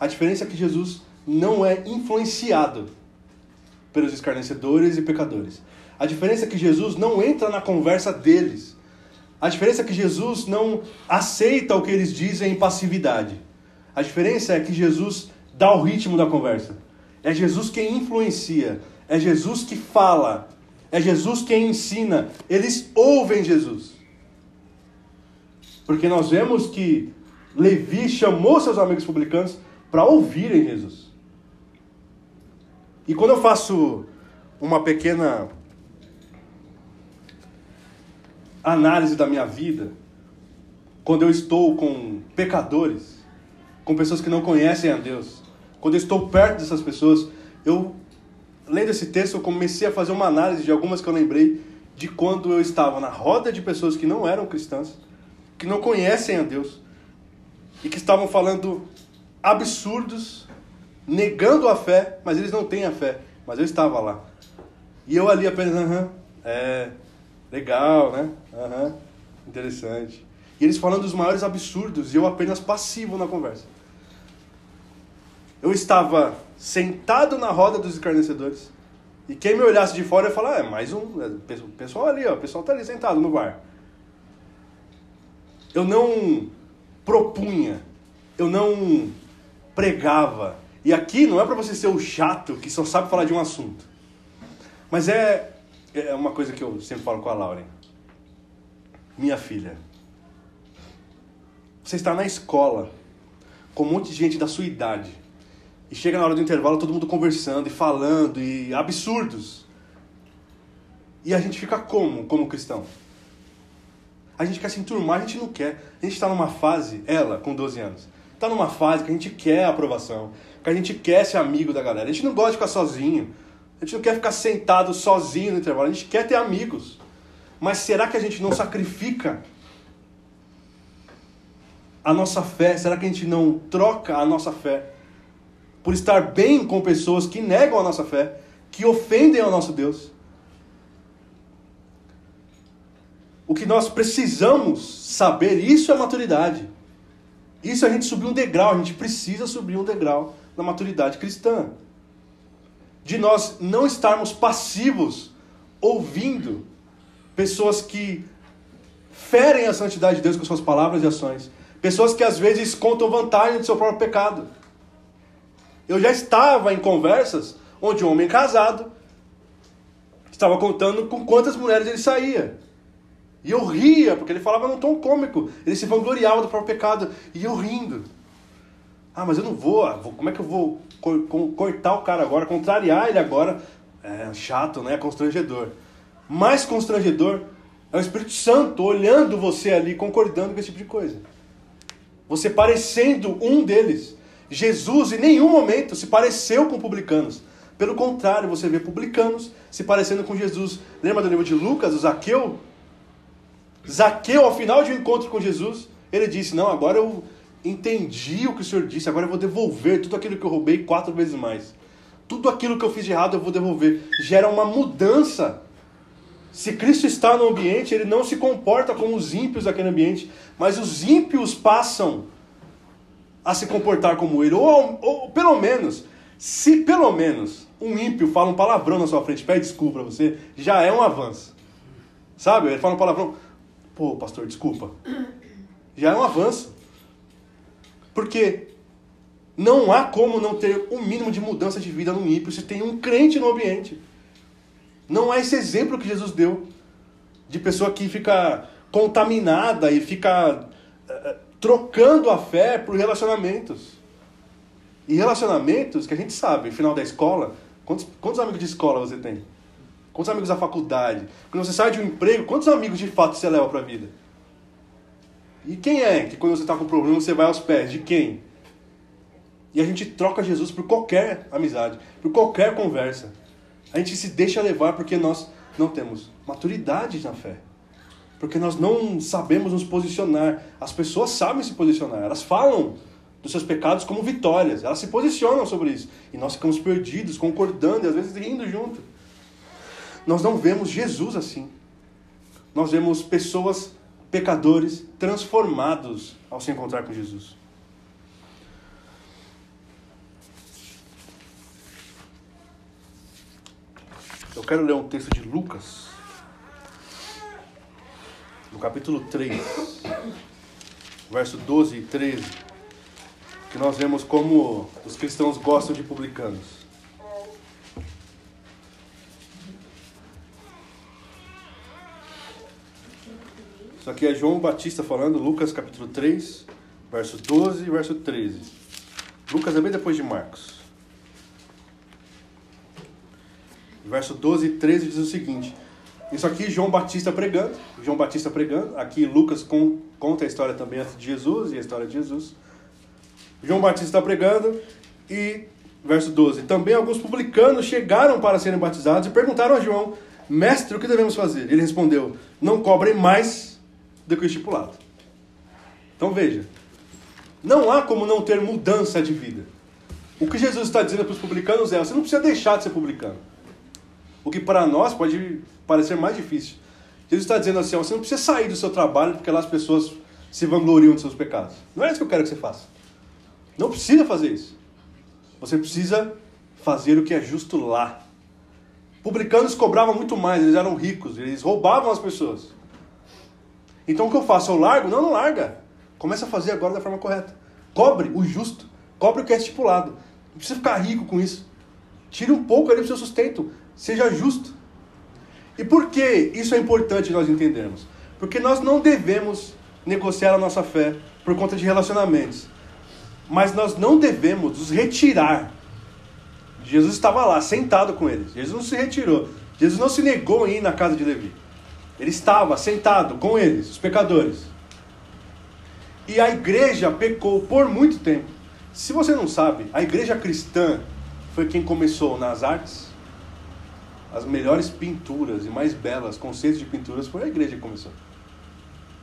A diferença é que Jesus não é influenciado pelos escarnecedores e pecadores. A diferença é que Jesus não entra na conversa deles. A diferença é que Jesus não aceita o que eles dizem em passividade. A diferença é que Jesus dá o ritmo da conversa. É Jesus quem influencia. É Jesus que fala. É Jesus quem ensina. Eles ouvem Jesus. Porque nós vemos que Levi chamou seus amigos publicanos para ouvirem Jesus. E quando eu faço uma pequena análise da minha vida, quando eu estou com pecadores, com pessoas que não conhecem a Deus, quando eu estou perto dessas pessoas, eu, lendo esse texto, eu comecei a fazer uma análise de algumas que eu lembrei de quando eu estava na roda de pessoas que não eram cristãs, que não conhecem a Deus e que estavam falando absurdos, negando a fé, mas eles não têm a fé. Mas eu estava lá. E eu ali apenas, aham, é, Legal, né? Uhum. Interessante. E eles falando dos maiores absurdos e eu apenas passivo na conversa. Eu estava sentado na roda dos escarnecedores e quem me olhasse de fora ia falar: ah, é mais um. É, o pessoal ali, ó, o pessoal tá ali sentado no bar. Eu não propunha, eu não pregava. E aqui não é para você ser o chato que só sabe falar de um assunto. Mas é é uma coisa que eu sempre falo com a Lauren. Minha filha, você está na escola com um monte de gente da sua idade e chega na hora do intervalo todo mundo conversando e falando e absurdos. E a gente fica como, como cristão? A gente quer se enturmar, a gente não quer. A gente está numa fase, ela com 12 anos, está numa fase que a gente quer aprovação, que a gente quer ser amigo da galera. A gente não gosta de ficar sozinho. A gente não quer ficar sentado sozinho no intervalo. A gente quer ter amigos. Mas será que a gente não sacrifica a nossa fé? Será que a gente não troca a nossa fé por estar bem com pessoas que negam a nossa fé, que ofendem ao nosso Deus? O que nós precisamos saber, isso é maturidade. Isso é a gente subir um degrau, a gente precisa subir um degrau na maturidade cristã. De nós não estarmos passivos ouvindo pessoas que ferem a santidade de Deus com suas palavras e ações. Pessoas que às vezes contam vantagem do seu próprio pecado. Eu já estava em conversas onde um homem casado estava contando com quantas mulheres ele saía. E eu ria, porque ele falava num tom cômico. Ele se vangloriava do próprio pecado. E eu rindo. Ah, mas eu não vou. Ah, como é que eu vou cortar o cara agora, contrariar ele agora? É chato, né? Constrangedor. Mais constrangedor é o Espírito Santo olhando você ali, concordando com esse tipo de coisa. Você parecendo um deles. Jesus em nenhum momento se pareceu com publicanos. Pelo contrário, você vê publicanos se parecendo com Jesus. Lembra do livro de Lucas, o Zaqueu? Zaqueu, ao final de um encontro com Jesus, ele disse: Não, agora eu entendi o que o Senhor disse, agora eu vou devolver tudo aquilo que eu roubei quatro vezes mais. Tudo aquilo que eu fiz de errado eu vou devolver. Gera uma mudança. Se Cristo está no ambiente, ele não se comporta como os ímpios daquele ambiente, mas os ímpios passam a se comportar como ele. Ou, ou pelo menos, se pelo menos um ímpio fala um palavrão na sua frente, pede desculpa pra você, já é um avanço. Sabe? Ele fala um palavrão. Pô, pastor, desculpa. Já é um avanço. Porque não há como não ter um mínimo de mudança de vida no ímpio se tem um crente no ambiente. Não há esse exemplo que Jesus deu de pessoa que fica contaminada e fica uh, trocando a fé por relacionamentos. E relacionamentos que a gente sabe, final da escola, quantos, quantos amigos de escola você tem? Quantos amigos da faculdade? Quando você sai de um emprego, quantos amigos de fato você leva para a vida? E quem é que quando você está com problema você vai aos pés? De quem? E a gente troca Jesus por qualquer amizade, por qualquer conversa. A gente se deixa levar porque nós não temos maturidade na fé. Porque nós não sabemos nos posicionar. As pessoas sabem se posicionar, elas falam dos seus pecados como vitórias, elas se posicionam sobre isso. E nós ficamos perdidos, concordando e às vezes rindo junto. Nós não vemos Jesus assim. Nós vemos pessoas, pecadores, transformados ao se encontrar com Jesus. Eu quero ler um texto de Lucas, no capítulo 3, verso 12 e 13, que nós vemos como os cristãos gostam de publicanos. Isso aqui é João Batista falando, Lucas capítulo 3, verso 12 e verso 13. Lucas é bem depois de Marcos. Verso 12 e 13 diz o seguinte: Isso aqui João Batista pregando, João Batista pregando, aqui Lucas com, conta a história também de Jesus e a história de Jesus. João Batista está pregando e verso 12: Também alguns publicanos chegaram para serem batizados e perguntaram a João: Mestre, o que devemos fazer? Ele respondeu: Não cobrem mais do que o estipulado. Então veja, não há como não ter mudança de vida. O que Jesus está dizendo para os publicanos é: você não precisa deixar de ser publicano. O que para nós pode parecer mais difícil. Jesus está dizendo assim: você não precisa sair do seu trabalho porque lá as pessoas se vangloriam de seus pecados. Não é isso que eu quero que você faça. Não precisa fazer isso. Você precisa fazer o que é justo lá. Publicanos cobravam muito mais, eles eram ricos, eles roubavam as pessoas. Então o que eu faço? Eu largo? Não, não larga. Começa a fazer agora da forma correta. Cobre o justo. Cobre o que é estipulado. Não precisa ficar rico com isso. Tire um pouco ali do seu sustento. Seja justo. E por que isso é importante nós entendermos? Porque nós não devemos negociar a nossa fé por conta de relacionamentos. Mas nós não devemos nos retirar. Jesus estava lá, sentado com eles. Jesus não se retirou. Jesus não se negou a ir na casa de Levi. Ele estava sentado com eles, os pecadores. E a igreja pecou por muito tempo. Se você não sabe, a igreja cristã foi quem começou nas artes. As melhores pinturas e mais belas conceitos de pinturas foi a igreja que começou.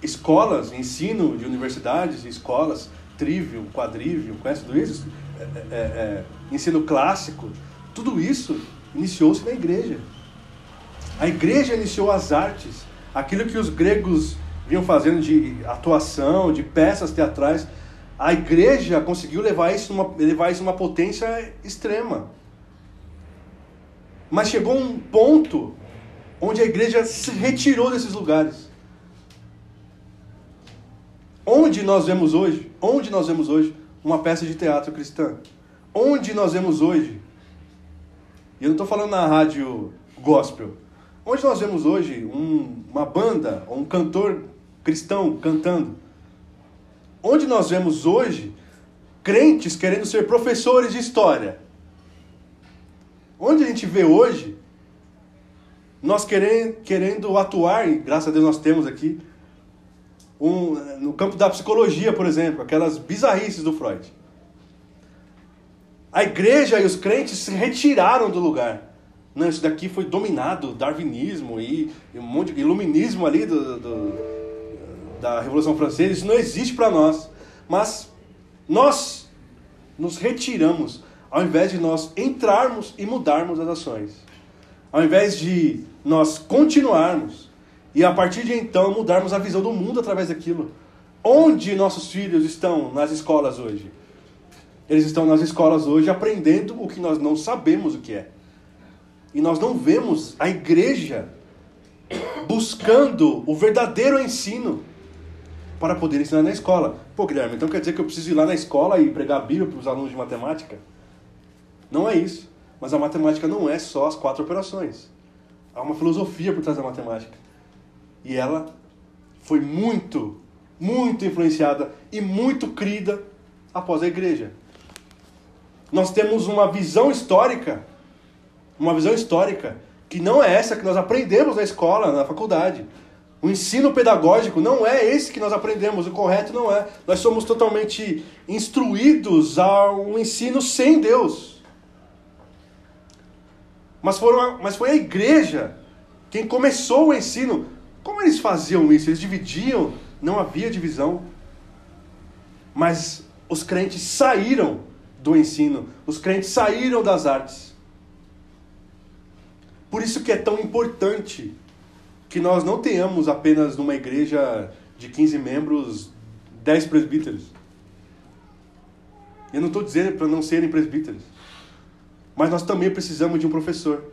Escolas, ensino de universidades, escolas, trivium, quadrivium, conhece tudo isso? É, é, é, ensino clássico, tudo isso iniciou-se na igreja. A igreja iniciou as artes, aquilo que os gregos vinham fazendo de atuação, de peças teatrais. A igreja conseguiu levar isso uma, levar isso uma potência extrema. Mas chegou um ponto onde a igreja se retirou desses lugares. Onde nós vemos hoje? Onde nós vemos hoje uma peça de teatro cristã? Onde nós vemos hoje? E eu não estou falando na rádio gospel. Onde nós vemos hoje um, uma banda ou um cantor cristão cantando? Onde nós vemos hoje crentes querendo ser professores de história? Onde a gente vê hoje nós querendo, querendo atuar, e graças a Deus nós temos aqui, um, no campo da psicologia, por exemplo, aquelas bizarrices do Freud. A igreja e os crentes se retiraram do lugar. Não, isso daqui foi dominado, darwinismo e, e um monte de iluminismo ali do, do, da Revolução Francesa, isso não existe para nós. Mas nós nos retiramos ao invés de nós entrarmos e mudarmos as ações. Ao invés de nós continuarmos e a partir de então mudarmos a visão do mundo através daquilo. Onde nossos filhos estão nas escolas hoje? Eles estão nas escolas hoje aprendendo o que nós não sabemos o que é. E nós não vemos a igreja buscando o verdadeiro ensino para poder ensinar na escola. Pô, Guilherme, então quer dizer que eu preciso ir lá na escola e pregar a Bíblia para os alunos de matemática? Não é isso. Mas a matemática não é só as quatro operações. Há uma filosofia por trás da matemática. E ela foi muito, muito influenciada e muito crida após a igreja. Nós temos uma visão histórica uma visão histórica, que não é essa que nós aprendemos na escola, na faculdade. O ensino pedagógico não é esse que nós aprendemos, o correto não é. Nós somos totalmente instruídos a um ensino sem Deus. Mas, foram, mas foi a igreja quem começou o ensino. Como eles faziam isso? Eles dividiam, não havia divisão. Mas os crentes saíram do ensino, os crentes saíram das artes. Por isso que é tão importante que nós não tenhamos apenas numa igreja de 15 membros 10 presbíteros. Eu não estou dizendo para não serem presbíteros. Mas nós também precisamos de um professor.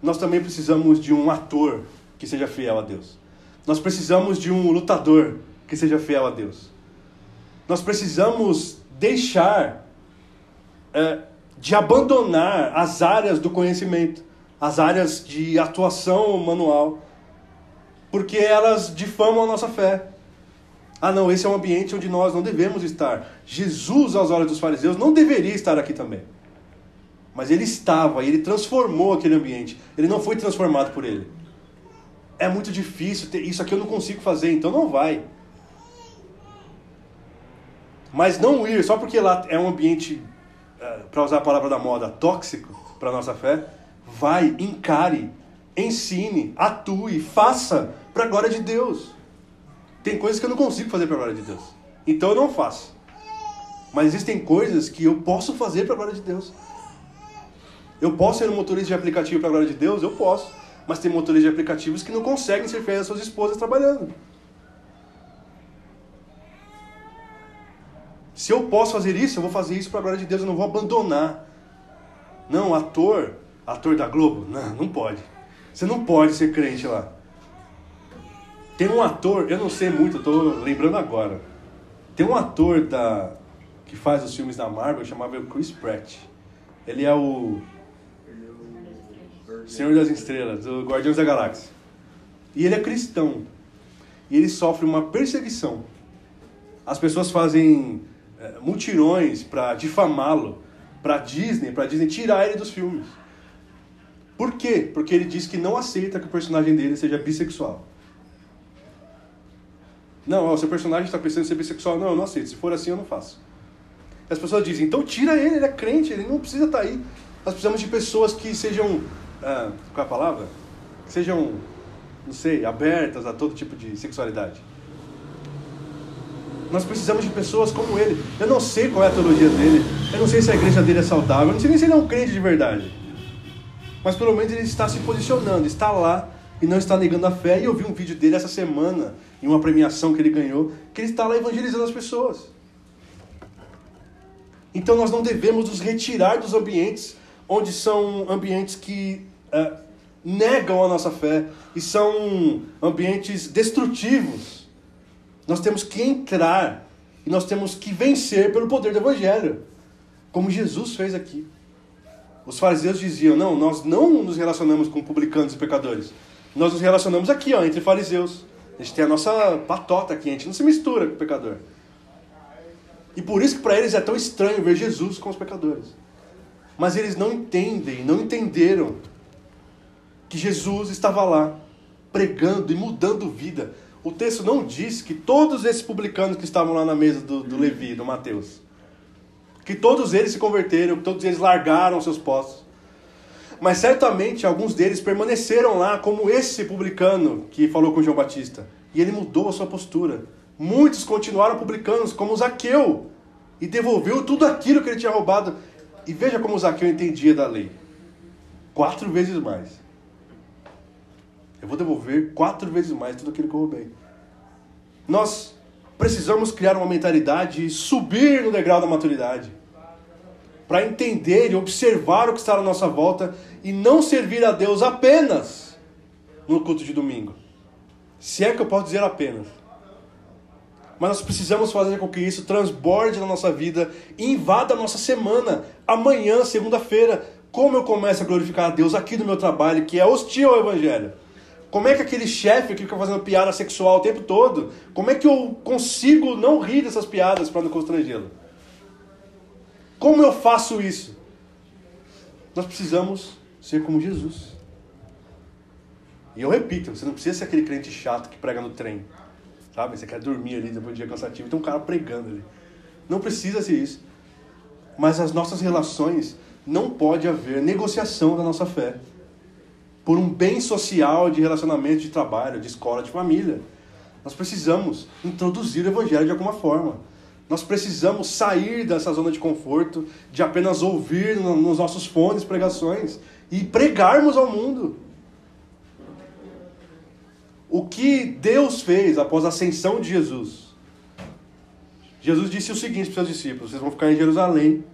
Nós também precisamos de um ator que seja fiel a Deus. Nós precisamos de um lutador que seja fiel a Deus. Nós precisamos deixar é, de abandonar as áreas do conhecimento as áreas de atuação manual, porque elas difamam a nossa fé. Ah, não, esse é um ambiente onde nós não devemos estar. Jesus, aos olhos dos fariseus, não deveria estar aqui também. Mas ele estava e ele transformou aquele ambiente. Ele não foi transformado por ele. É muito difícil, ter, isso aqui eu não consigo fazer, então não vai. Mas não ir, só porque lá é um ambiente, eh, para usar a palavra da moda, tóxico para a nossa fé, Vai, encare, ensine, atue, faça para a glória de Deus. Tem coisas que eu não consigo fazer para a glória de Deus. Então eu não faço. Mas existem coisas que eu posso fazer para a glória de Deus. Eu posso ser um motorista de aplicativo para a glória de Deus? Eu posso. Mas tem motoristas de aplicativos que não conseguem ser fiéis às suas esposas trabalhando. Se eu posso fazer isso, eu vou fazer isso para a glória de Deus, eu não vou abandonar. Não, ator, ator da Globo? Não, não pode. Você não pode ser crente lá. Tem um ator, eu não sei muito, eu tô lembrando agora. Tem um ator da que faz os filmes da Marvel, chamava Chris Pratt. Ele é o Senhor das Estrelas, o Guardiões da Galáxia. E ele é cristão. E ele sofre uma perseguição. As pessoas fazem é, mutirões para difamá-lo, para Disney, para Disney tirar ele dos filmes. Por quê? Porque ele diz que não aceita que o personagem dele seja bissexual. Não, ó, seu personagem está pensando em ser bissexual. Não, eu não aceito. Se for assim, eu não faço. As pessoas dizem, então tira ele, ele é crente, ele não precisa estar tá aí. Nós precisamos de pessoas que sejam. Ah, qual é a palavra? Que sejam, não sei, abertas a todo tipo de sexualidade. Nós precisamos de pessoas como ele. Eu não sei qual é a teologia dele. Eu não sei se a igreja dele é saudável. Eu não sei nem se ele é um crente de verdade. Mas pelo menos ele está se posicionando, está lá e não está negando a fé. E eu vi um vídeo dele essa semana, em uma premiação que ele ganhou, que ele está lá evangelizando as pessoas. Então nós não devemos nos retirar dos ambientes onde são ambientes que é, negam a nossa fé e são ambientes destrutivos. Nós temos que entrar e nós temos que vencer pelo poder do Evangelho, como Jesus fez aqui. Os fariseus diziam: não, nós não nos relacionamos com publicanos e pecadores. Nós nos relacionamos aqui, ó, entre fariseus. A gente tem a nossa patota aqui, a gente não se mistura com o pecador. E por isso que para eles é tão estranho ver Jesus com os pecadores. Mas eles não entendem, não entenderam que Jesus estava lá pregando e mudando vida. O texto não diz que todos esses publicanos que estavam lá na mesa do, do Levi, do Mateus, que todos eles se converteram, que todos eles largaram seus postos. Mas certamente alguns deles permaneceram lá, como esse publicano que falou com João Batista. E ele mudou a sua postura. Muitos continuaram publicanos, como Zaqueu, e devolveu tudo aquilo que ele tinha roubado. E veja como Zaqueu entendia da lei: quatro vezes mais. Eu vou devolver quatro vezes mais tudo aquilo que eu roubei. Nós precisamos criar uma mentalidade e subir no degrau da maturidade. Para entender e observar o que está na nossa volta e não servir a Deus apenas no culto de domingo. Se é que eu posso dizer apenas. Mas nós precisamos fazer com que isso transborde na nossa vida e invada a nossa semana. Amanhã, segunda-feira, como eu começo a glorificar a Deus aqui no meu trabalho, que é hostil ao Evangelho? Como é que aquele chefe que fica fazendo piada sexual o tempo todo, como é que eu consigo não rir dessas piadas para não constrangê-lo? Como eu faço isso? Nós precisamos ser como Jesus. E eu repito, você não precisa ser aquele crente chato que prega no trem. Sabe? Você quer dormir ali depois do dia cansativo. Tem um cara pregando ali. Não precisa ser isso. Mas as nossas relações não pode haver negociação da nossa fé por um bem social de relacionamento, de trabalho, de escola, de família. Nós precisamos introduzir o evangelho de alguma forma. Nós precisamos sair dessa zona de conforto, de apenas ouvir nos nossos fones pregações e pregarmos ao mundo. O que Deus fez após a ascensão de Jesus? Jesus disse o seguinte para os seus discípulos: vocês vão ficar em Jerusalém.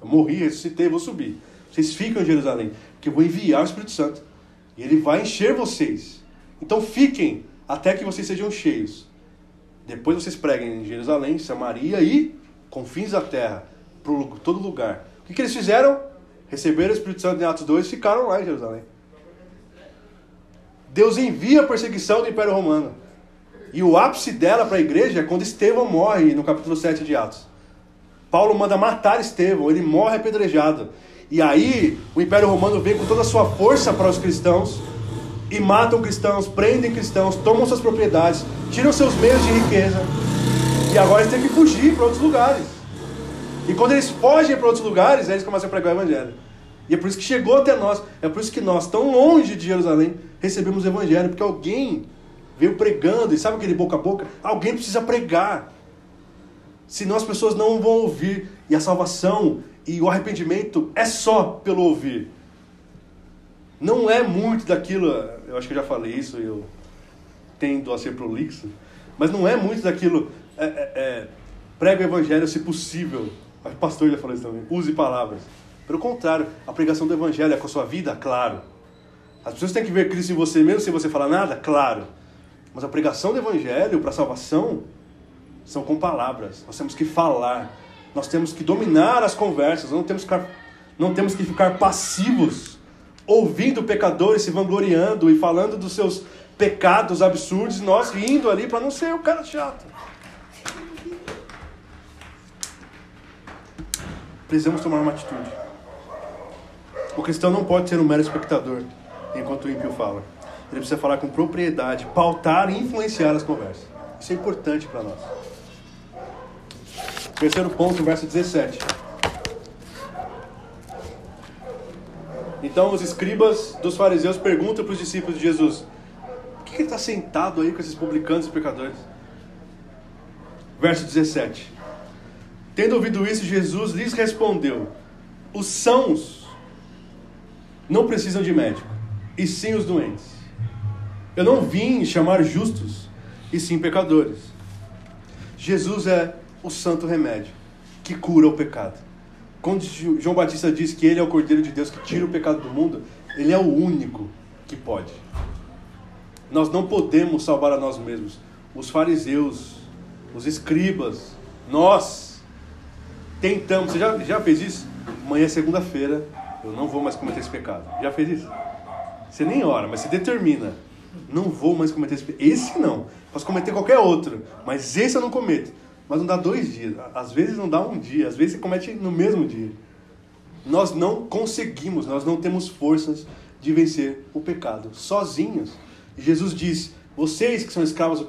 Eu morri, ressuscitei, vou subir. Vocês ficam em Jerusalém, porque eu vou enviar o Espírito Santo. E ele vai encher vocês. Então fiquem até que vocês sejam cheios. Depois vocês preguem em Jerusalém, Samaria e confins da terra, por todo lugar. O que, que eles fizeram? Receberam o Espírito Santo em Atos 2 e ficaram lá em Jerusalém. Deus envia a perseguição do Império Romano. E o ápice dela para a igreja é quando Estevão morre, no capítulo 7 de Atos. Paulo manda matar Estevão, ele morre apedrejado. E aí o Império Romano vem com toda a sua força para os cristãos e matam cristãos, prendem cristãos, tomam suas propriedades, tiram seus meios de riqueza. E agora eles têm que fugir para outros lugares. E quando eles fogem para outros lugares, eles começam a pregar o evangelho. E é por isso que chegou até nós. É por isso que nós, tão longe de Jerusalém, recebemos o evangelho. Porque alguém veio pregando. E sabe aquele boca a boca? Alguém precisa pregar. Senão as pessoas não vão ouvir. E a salvação e o arrependimento é só pelo ouvir. Não é muito daquilo, eu acho que eu já falei isso, eu tendo a ser prolixo, mas não é muito daquilo, é, é, é, prega o evangelho se possível. O pastor já falou isso também, use palavras. Pelo contrário, a pregação do evangelho é com a sua vida, claro. As pessoas têm que ver Cristo em você mesmo sem você falar nada, claro. Mas a pregação do evangelho para salvação são com palavras. Nós temos que falar. Nós temos que dominar as conversas, não temos que não temos que ficar passivos, ouvindo pecadores se vangloriando e falando dos seus pecados absurdos, nós rindo ali para não ser o cara chato. Precisamos tomar uma atitude. O cristão não pode ser um mero espectador enquanto o ímpio fala. Ele precisa falar com propriedade, pautar e influenciar as conversas. Isso é importante para nós. Terceiro ponto, verso 17. Então os escribas dos fariseus perguntam para os discípulos de Jesus: Por que ele está sentado aí com esses publicanos e pecadores? Verso 17. Tendo ouvido isso, Jesus lhes respondeu: Os sãos não precisam de médico, e sim os doentes. Eu não vim chamar justos, e sim pecadores. Jesus é o santo remédio que cura o pecado. Quando João Batista diz que ele é o Cordeiro de Deus que tira o pecado do mundo, ele é o único que pode. Nós não podemos salvar a nós mesmos. Os fariseus, os escribas, nós tentamos. Você já, já fez isso? Amanhã é segunda-feira, eu não vou mais cometer esse pecado. Já fez isso? Você nem ora, mas você determina. Não vou mais cometer esse pecado. Esse não. Posso cometer qualquer outro, mas esse eu não cometo mas não dá dois dias. Às vezes não dá um dia, às vezes você comete no mesmo dia. Nós não conseguimos, nós não temos forças de vencer o pecado sozinhos. E Jesus diz: vocês que são escravos do,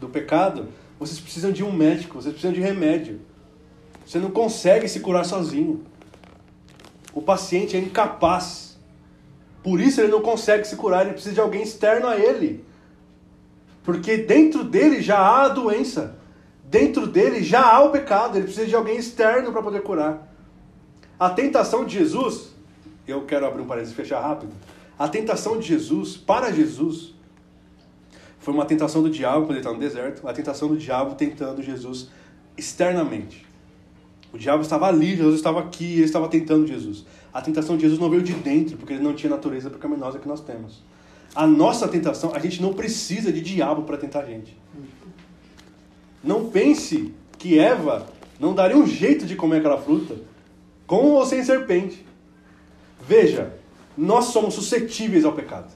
do pecado, vocês precisam de um médico, vocês precisam de remédio. Você não consegue se curar sozinho. O paciente é incapaz. Por isso ele não consegue se curar, ele precisa de alguém externo a ele. Porque dentro dele já há a doença dentro dele já há o pecado, ele precisa de alguém externo para poder curar. A tentação de Jesus, eu quero abrir um parênteses e fechar rápido. A tentação de Jesus, para Jesus, foi uma tentação do diabo quando ele está no deserto, a tentação do diabo tentando Jesus externamente. O diabo estava ali, Jesus estava aqui, ele estava tentando Jesus. A tentação de Jesus não veio de dentro, porque ele não tinha a natureza pecaminosa que nós temos. A nossa tentação, a gente não precisa de diabo para tentar a gente. Não pense que Eva não daria um jeito de comer aquela fruta, com ou sem serpente. Veja, nós somos suscetíveis ao pecado.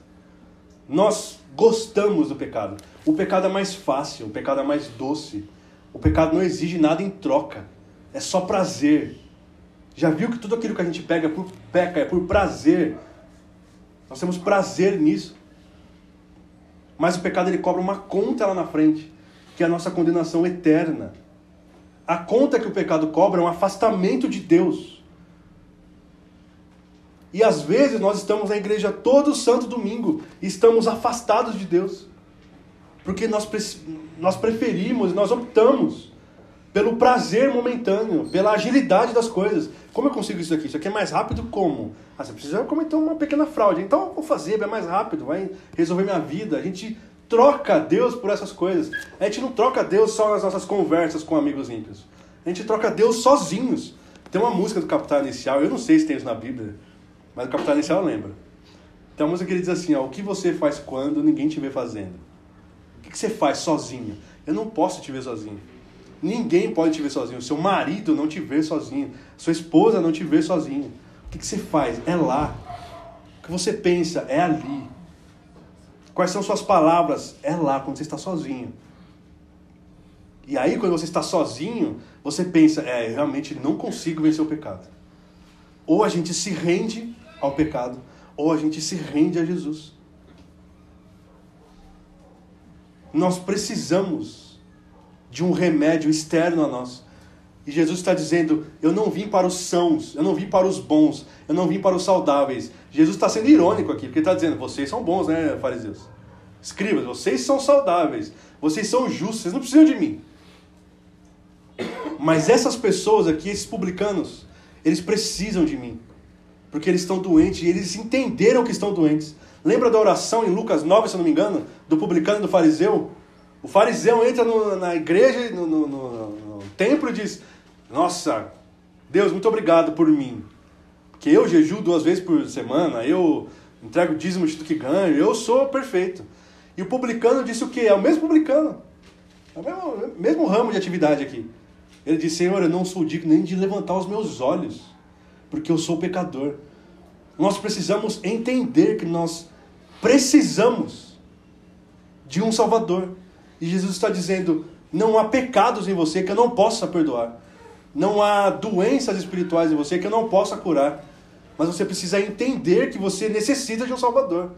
Nós gostamos do pecado. O pecado é mais fácil, o pecado é mais doce. O pecado não exige nada em troca. É só prazer. Já viu que tudo aquilo que a gente pega por peca é por prazer. Nós temos prazer nisso. Mas o pecado ele cobra uma conta lá na frente que é a nossa condenação eterna. A conta que o pecado cobra é um afastamento de Deus. E às vezes nós estamos na igreja todo santo domingo e estamos afastados de Deus. Porque nós, nós preferimos, nós optamos pelo prazer momentâneo, pela agilidade das coisas. Como eu consigo isso aqui? Isso aqui é mais rápido como? Ah, você precisa cometer uma pequena fraude. Então eu vou fazer, é mais rápido, vai resolver minha vida. A gente troca Deus por essas coisas. A gente não troca Deus só nas nossas conversas com amigos ímpios. A gente troca Deus sozinhos. Tem uma música do Capital Inicial, eu não sei se tem isso na Bíblia, mas o Capital Inicial lembra. Tem uma música que ele diz assim: ó, O que você faz quando ninguém te vê fazendo? O que você faz sozinho? Eu não posso te ver sozinho. Ninguém pode te ver sozinho. Seu marido não te vê sozinho. Sua esposa não te vê sozinho. O que você faz? É lá. O que você pensa? É ali. Quais são suas palavras? É lá, quando você está sozinho. E aí, quando você está sozinho, você pensa: é, realmente não consigo vencer o pecado. Ou a gente se rende ao pecado, ou a gente se rende a Jesus. Nós precisamos de um remédio externo a nós. E Jesus está dizendo: Eu não vim para os sãos, eu não vim para os bons, eu não vim para os saudáveis. Jesus está sendo irônico aqui, porque está dizendo: Vocês são bons, né, fariseus? Escribas, vocês são saudáveis, vocês são justos, vocês não precisam de mim. Mas essas pessoas aqui, esses publicanos, eles precisam de mim. Porque eles estão doentes e eles entenderam que estão doentes. Lembra da oração em Lucas 9, se eu não me engano, do publicano e do fariseu? O fariseu entra no, na igreja, no, no, no templo e diz: Nossa, Deus, muito obrigado por mim. Que eu jejuo duas vezes por semana, eu entrego dízimo de tudo que ganho, eu sou perfeito. E o publicano disse o quê? É o mesmo publicano. É o mesmo, mesmo ramo de atividade aqui. Ele disse: Senhor, eu não sou digno nem de levantar os meus olhos, porque eu sou pecador. Nós precisamos entender que nós precisamos de um Salvador. E Jesus está dizendo: não há pecados em você que eu não possa perdoar. Não há doenças espirituais em você que eu não possa curar. Mas você precisa entender que você necessita de um Salvador.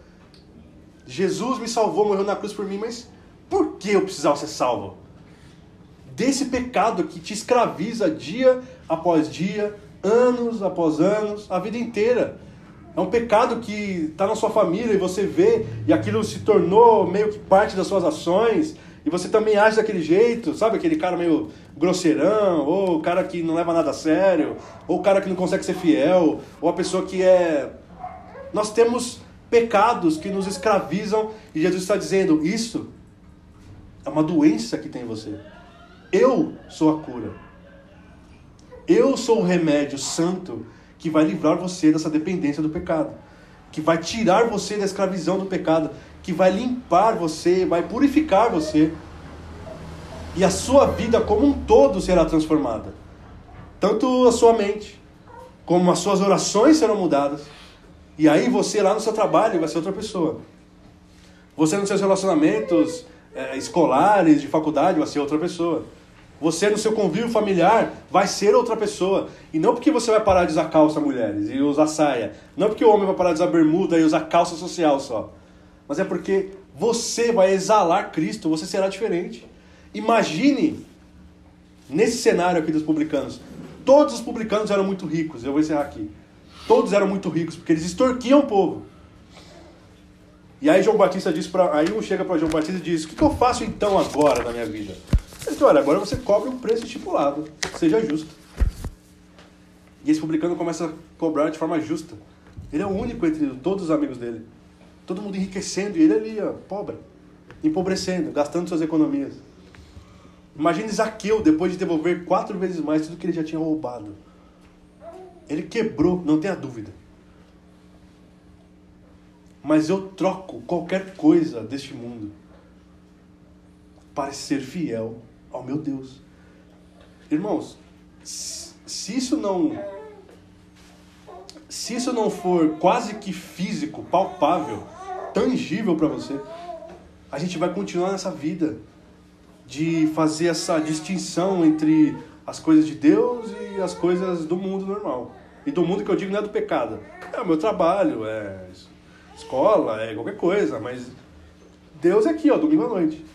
Jesus me salvou, morreu na cruz por mim, mas por que eu precisava ser salvo. Desse pecado que te escraviza dia após dia, anos após anos, a vida inteira. É um pecado que está na sua família e você vê, e aquilo se tornou meio que parte das suas ações, e você também age daquele jeito, sabe? Aquele cara meio grosseirão, ou o cara que não leva nada a sério, ou o cara que não consegue ser fiel, ou a pessoa que é. Nós temos pecados que nos escravizam, e Jesus está dizendo: Isso é uma doença que tem em você. Eu sou a cura. Eu sou o remédio santo que vai livrar você dessa dependência do pecado, que vai tirar você da escravidão do pecado, que vai limpar você, vai purificar você. E a sua vida como um todo será transformada. Tanto a sua mente, como as suas orações serão mudadas. E aí você lá no seu trabalho vai ser outra pessoa. Você nos seus relacionamentos é, escolares, de faculdade, vai ser outra pessoa. Você no seu convívio familiar vai ser outra pessoa. E não porque você vai parar de usar calça, mulheres, e usar saia. Não porque o homem vai parar de usar bermuda e usar calça social só. Mas é porque você vai exalar Cristo, você será diferente. Imagine nesse cenário aqui dos publicanos. Todos os publicanos eram muito ricos, eu vou encerrar aqui. Todos eram muito ricos, porque eles extorquiam o povo. E aí João Batista diz para, aí um chega para João Batista e diz: "O que, que eu faço então agora na minha vida?" Ele diz: "Olha, agora você cobre um preço estipulado, seja justo." E esse publicano começa a cobrar de forma justa. Ele é o único entre todos os amigos dele. Todo mundo enriquecendo e ele ali, ó, pobre, empobrecendo, gastando suas economias. Imagine Zaqueu, depois de devolver quatro vezes mais tudo que ele já tinha roubado. Ele quebrou, não tenha dúvida. Mas eu troco qualquer coisa deste mundo para ser fiel ao meu Deus. Irmãos, se isso não se isso não for quase que físico, palpável, tangível para você, a gente vai continuar nessa vida de fazer essa distinção entre as coisas de Deus e as coisas do mundo normal. E do mundo que eu digo não é do pecado. É o meu trabalho, é escola, é qualquer coisa, mas Deus é aqui, ó, domingo à noite.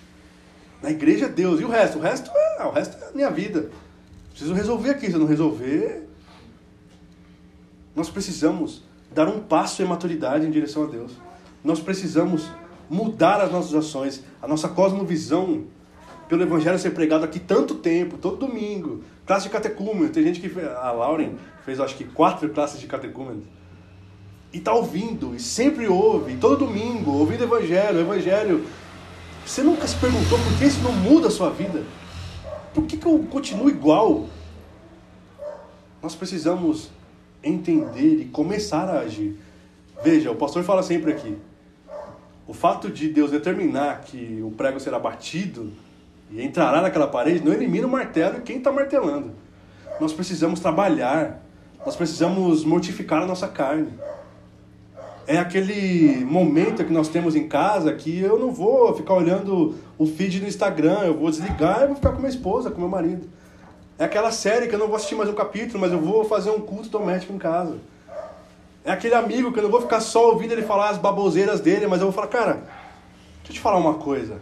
Na igreja é Deus. E o resto? O resto é, o resto é a minha vida. Preciso resolver aqui. Se eu não resolver, nós precisamos dar um passo em maturidade em direção a Deus. Nós precisamos mudar as nossas ações, a nossa cosmovisão pelo evangelho ser pregado aqui tanto tempo, todo domingo. Classe de catecúmeno. Tem gente que fez, a Lauren fez acho que quatro classes de catecúmeno e está ouvindo, e sempre ouve, todo domingo, ouvindo Evangelho, Evangelho. Você nunca se perguntou por que isso não muda a sua vida? Por que, que eu continuo igual? Nós precisamos entender e começar a agir. Veja, o pastor fala sempre aqui: o fato de Deus determinar que o prego será batido e entrará naquela parede não elimina o martelo e quem está martelando. Nós precisamos trabalhar, nós precisamos mortificar a nossa carne é aquele momento que nós temos em casa que eu não vou ficar olhando o feed no Instagram, eu vou desligar e vou ficar com minha esposa, com meu marido. É aquela série que eu não vou assistir mais um capítulo, mas eu vou fazer um culto doméstico em casa. É aquele amigo que eu não vou ficar só ouvindo ele falar as baboseiras dele, mas eu vou falar, cara, deixa eu te falar uma coisa.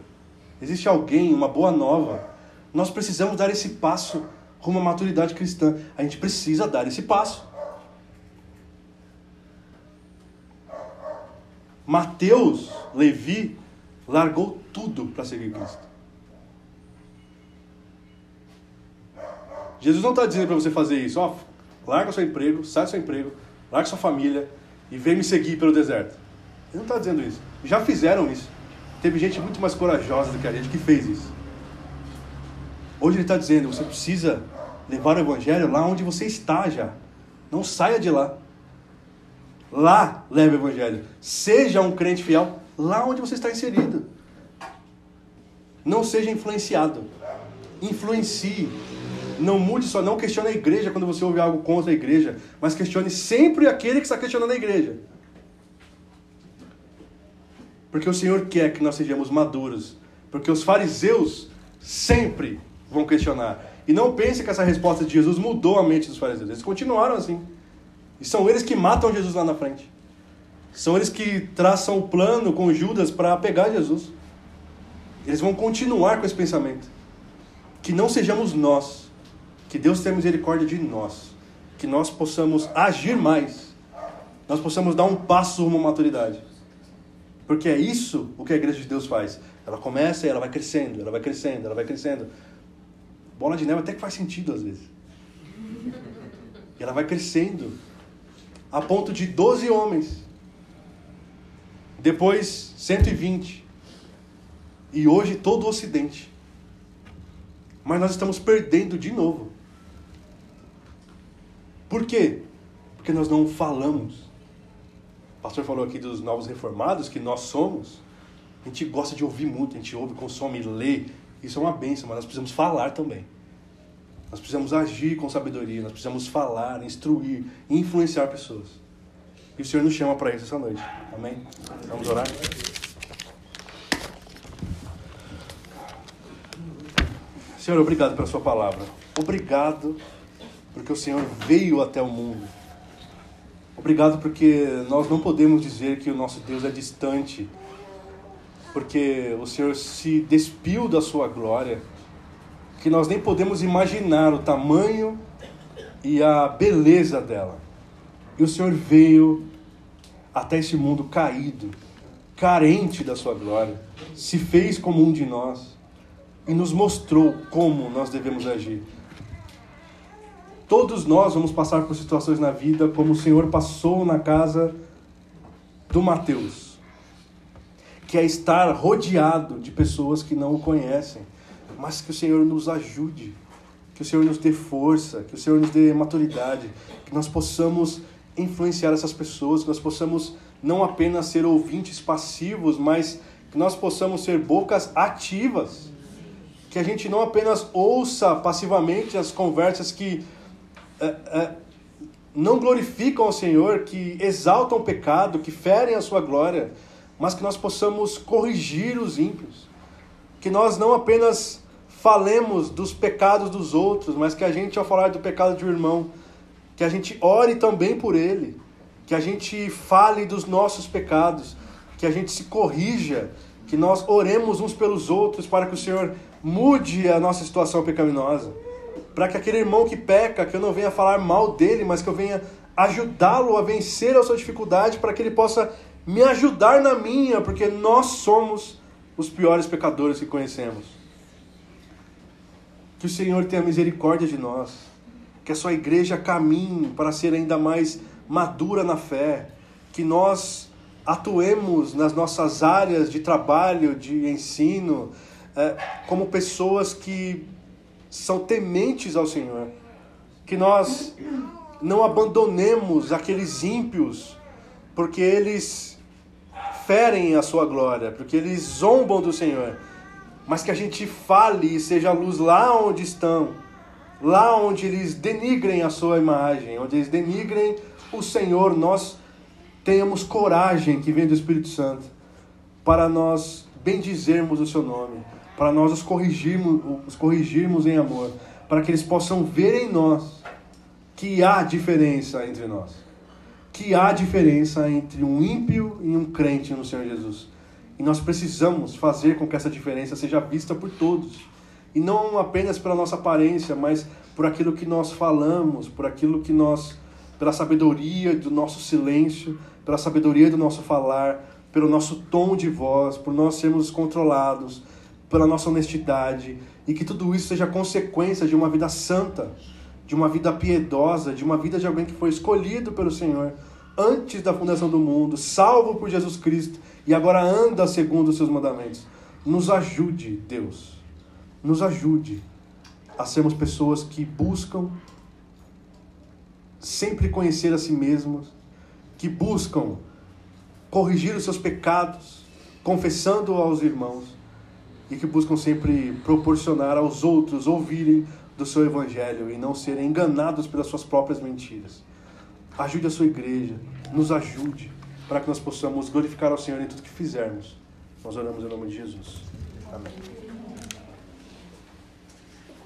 Existe alguém, uma boa nova. Nós precisamos dar esse passo rumo à maturidade cristã. A gente precisa dar esse passo. Mateus, Levi, largou tudo para seguir Cristo. Jesus não está dizendo para você fazer isso, ó, larga seu emprego, sai do seu emprego, larga sua família e vem me seguir pelo deserto. Ele não está dizendo isso. Já fizeram isso. Teve gente muito mais corajosa do que a gente que fez isso. Hoje ele está dizendo, você precisa levar o evangelho lá onde você está já. Não saia de lá. Lá leve o evangelho. Seja um crente fiel lá onde você está inserido. Não seja influenciado. Influencie. Não mude só, não questione a igreja quando você ouve algo contra a igreja, mas questione sempre aquele que está questionando a igreja. Porque o Senhor quer que nós sejamos maduros. Porque os fariseus sempre vão questionar. E não pense que essa resposta de Jesus mudou a mente dos fariseus. Eles continuaram assim. E são eles que matam Jesus lá na frente. São eles que traçam o plano com Judas para pegar Jesus. eles vão continuar com esse pensamento. Que não sejamos nós, que Deus tenha misericórdia de nós, que nós possamos agir mais, nós possamos dar um passo rumo à maturidade. Porque é isso o que a igreja de Deus faz. Ela começa e ela vai crescendo, ela vai crescendo, ela vai crescendo. Bola de neve até que faz sentido às vezes. E ela vai crescendo a ponto de 12 homens. Depois 120. E hoje todo o Ocidente. Mas nós estamos perdendo de novo. Por quê? Porque nós não falamos. O pastor falou aqui dos novos reformados, que nós somos. A gente gosta de ouvir muito, a gente ouve, consome, lê. Isso é uma benção, mas nós precisamos falar também. Nós precisamos agir com sabedoria, nós precisamos falar, instruir, influenciar pessoas. E o Senhor nos chama para isso essa noite. Amém? Vamos orar? Senhor, obrigado pela Sua palavra. Obrigado porque o Senhor veio até o mundo. Obrigado porque nós não podemos dizer que o nosso Deus é distante, porque o Senhor se despiu da Sua glória, que nós nem podemos imaginar o tamanho e a beleza dela. E o Senhor veio até esse mundo caído, carente da Sua glória, se fez como um de nós e nos mostrou como nós devemos agir. Todos nós vamos passar por situações na vida como o Senhor passou na casa do Mateus, que é estar rodeado de pessoas que não o conhecem, mas que o Senhor nos ajude, que o Senhor nos dê força, que o Senhor nos dê maturidade, que nós possamos influenciar essas pessoas, que nós possamos não apenas ser ouvintes passivos, mas que nós possamos ser bocas ativas. Que a gente não apenas ouça passivamente as conversas que não glorificam ao Senhor, que exaltam o pecado, que ferem a sua glória, mas que nós possamos corrigir os ímpios. Que nós não apenas falemos dos pecados dos outros, mas que a gente, ao falar do pecado de um irmão, que a gente ore também por ele, que a gente fale dos nossos pecados, que a gente se corrija, que nós oremos uns pelos outros para que o Senhor mude a nossa situação pecaminosa. Para que aquele irmão que peca, que eu não venha falar mal dele, mas que eu venha ajudá-lo a vencer a sua dificuldade, para que ele possa me ajudar na minha, porque nós somos os piores pecadores que conhecemos. Que o Senhor tenha misericórdia de nós, que a sua igreja caminhe para ser ainda mais madura na fé, que nós atuemos nas nossas áreas de trabalho, de ensino, é, como pessoas que são tementes ao Senhor. Que nós não abandonemos aqueles ímpios, porque eles ferem a sua glória, porque eles zombam do Senhor. Mas que a gente fale e seja luz lá onde estão, lá onde eles denigrem a sua imagem, onde eles denigrem o Senhor, nós tenhamos coragem que vem do Espírito Santo para nós bendizermos o seu nome para nós os corrigirmos, os corrigirmos em amor, para que eles possam ver em nós que há diferença entre nós, que há diferença entre um ímpio e um crente no Senhor Jesus. E nós precisamos fazer com que essa diferença seja vista por todos. E não apenas pela nossa aparência, mas por aquilo que nós falamos, por aquilo que nós, pela sabedoria do nosso silêncio, pela sabedoria do nosso falar, pelo nosso tom de voz, por nós sermos controlados, pela nossa honestidade e que tudo isso seja consequência de uma vida santa, de uma vida piedosa, de uma vida de alguém que foi escolhido pelo Senhor antes da fundação do mundo, salvo por Jesus Cristo e agora anda segundo os seus mandamentos. Nos ajude, Deus. Nos ajude a sermos pessoas que buscam sempre conhecer a si mesmos, que buscam corrigir os seus pecados, confessando aos irmãos e que buscam sempre proporcionar aos outros ouvirem do seu evangelho e não serem enganados pelas suas próprias mentiras. Ajude a sua igreja, nos ajude para que nós possamos glorificar ao Senhor em tudo que fizermos. Nós oramos em nome de Jesus. Amém.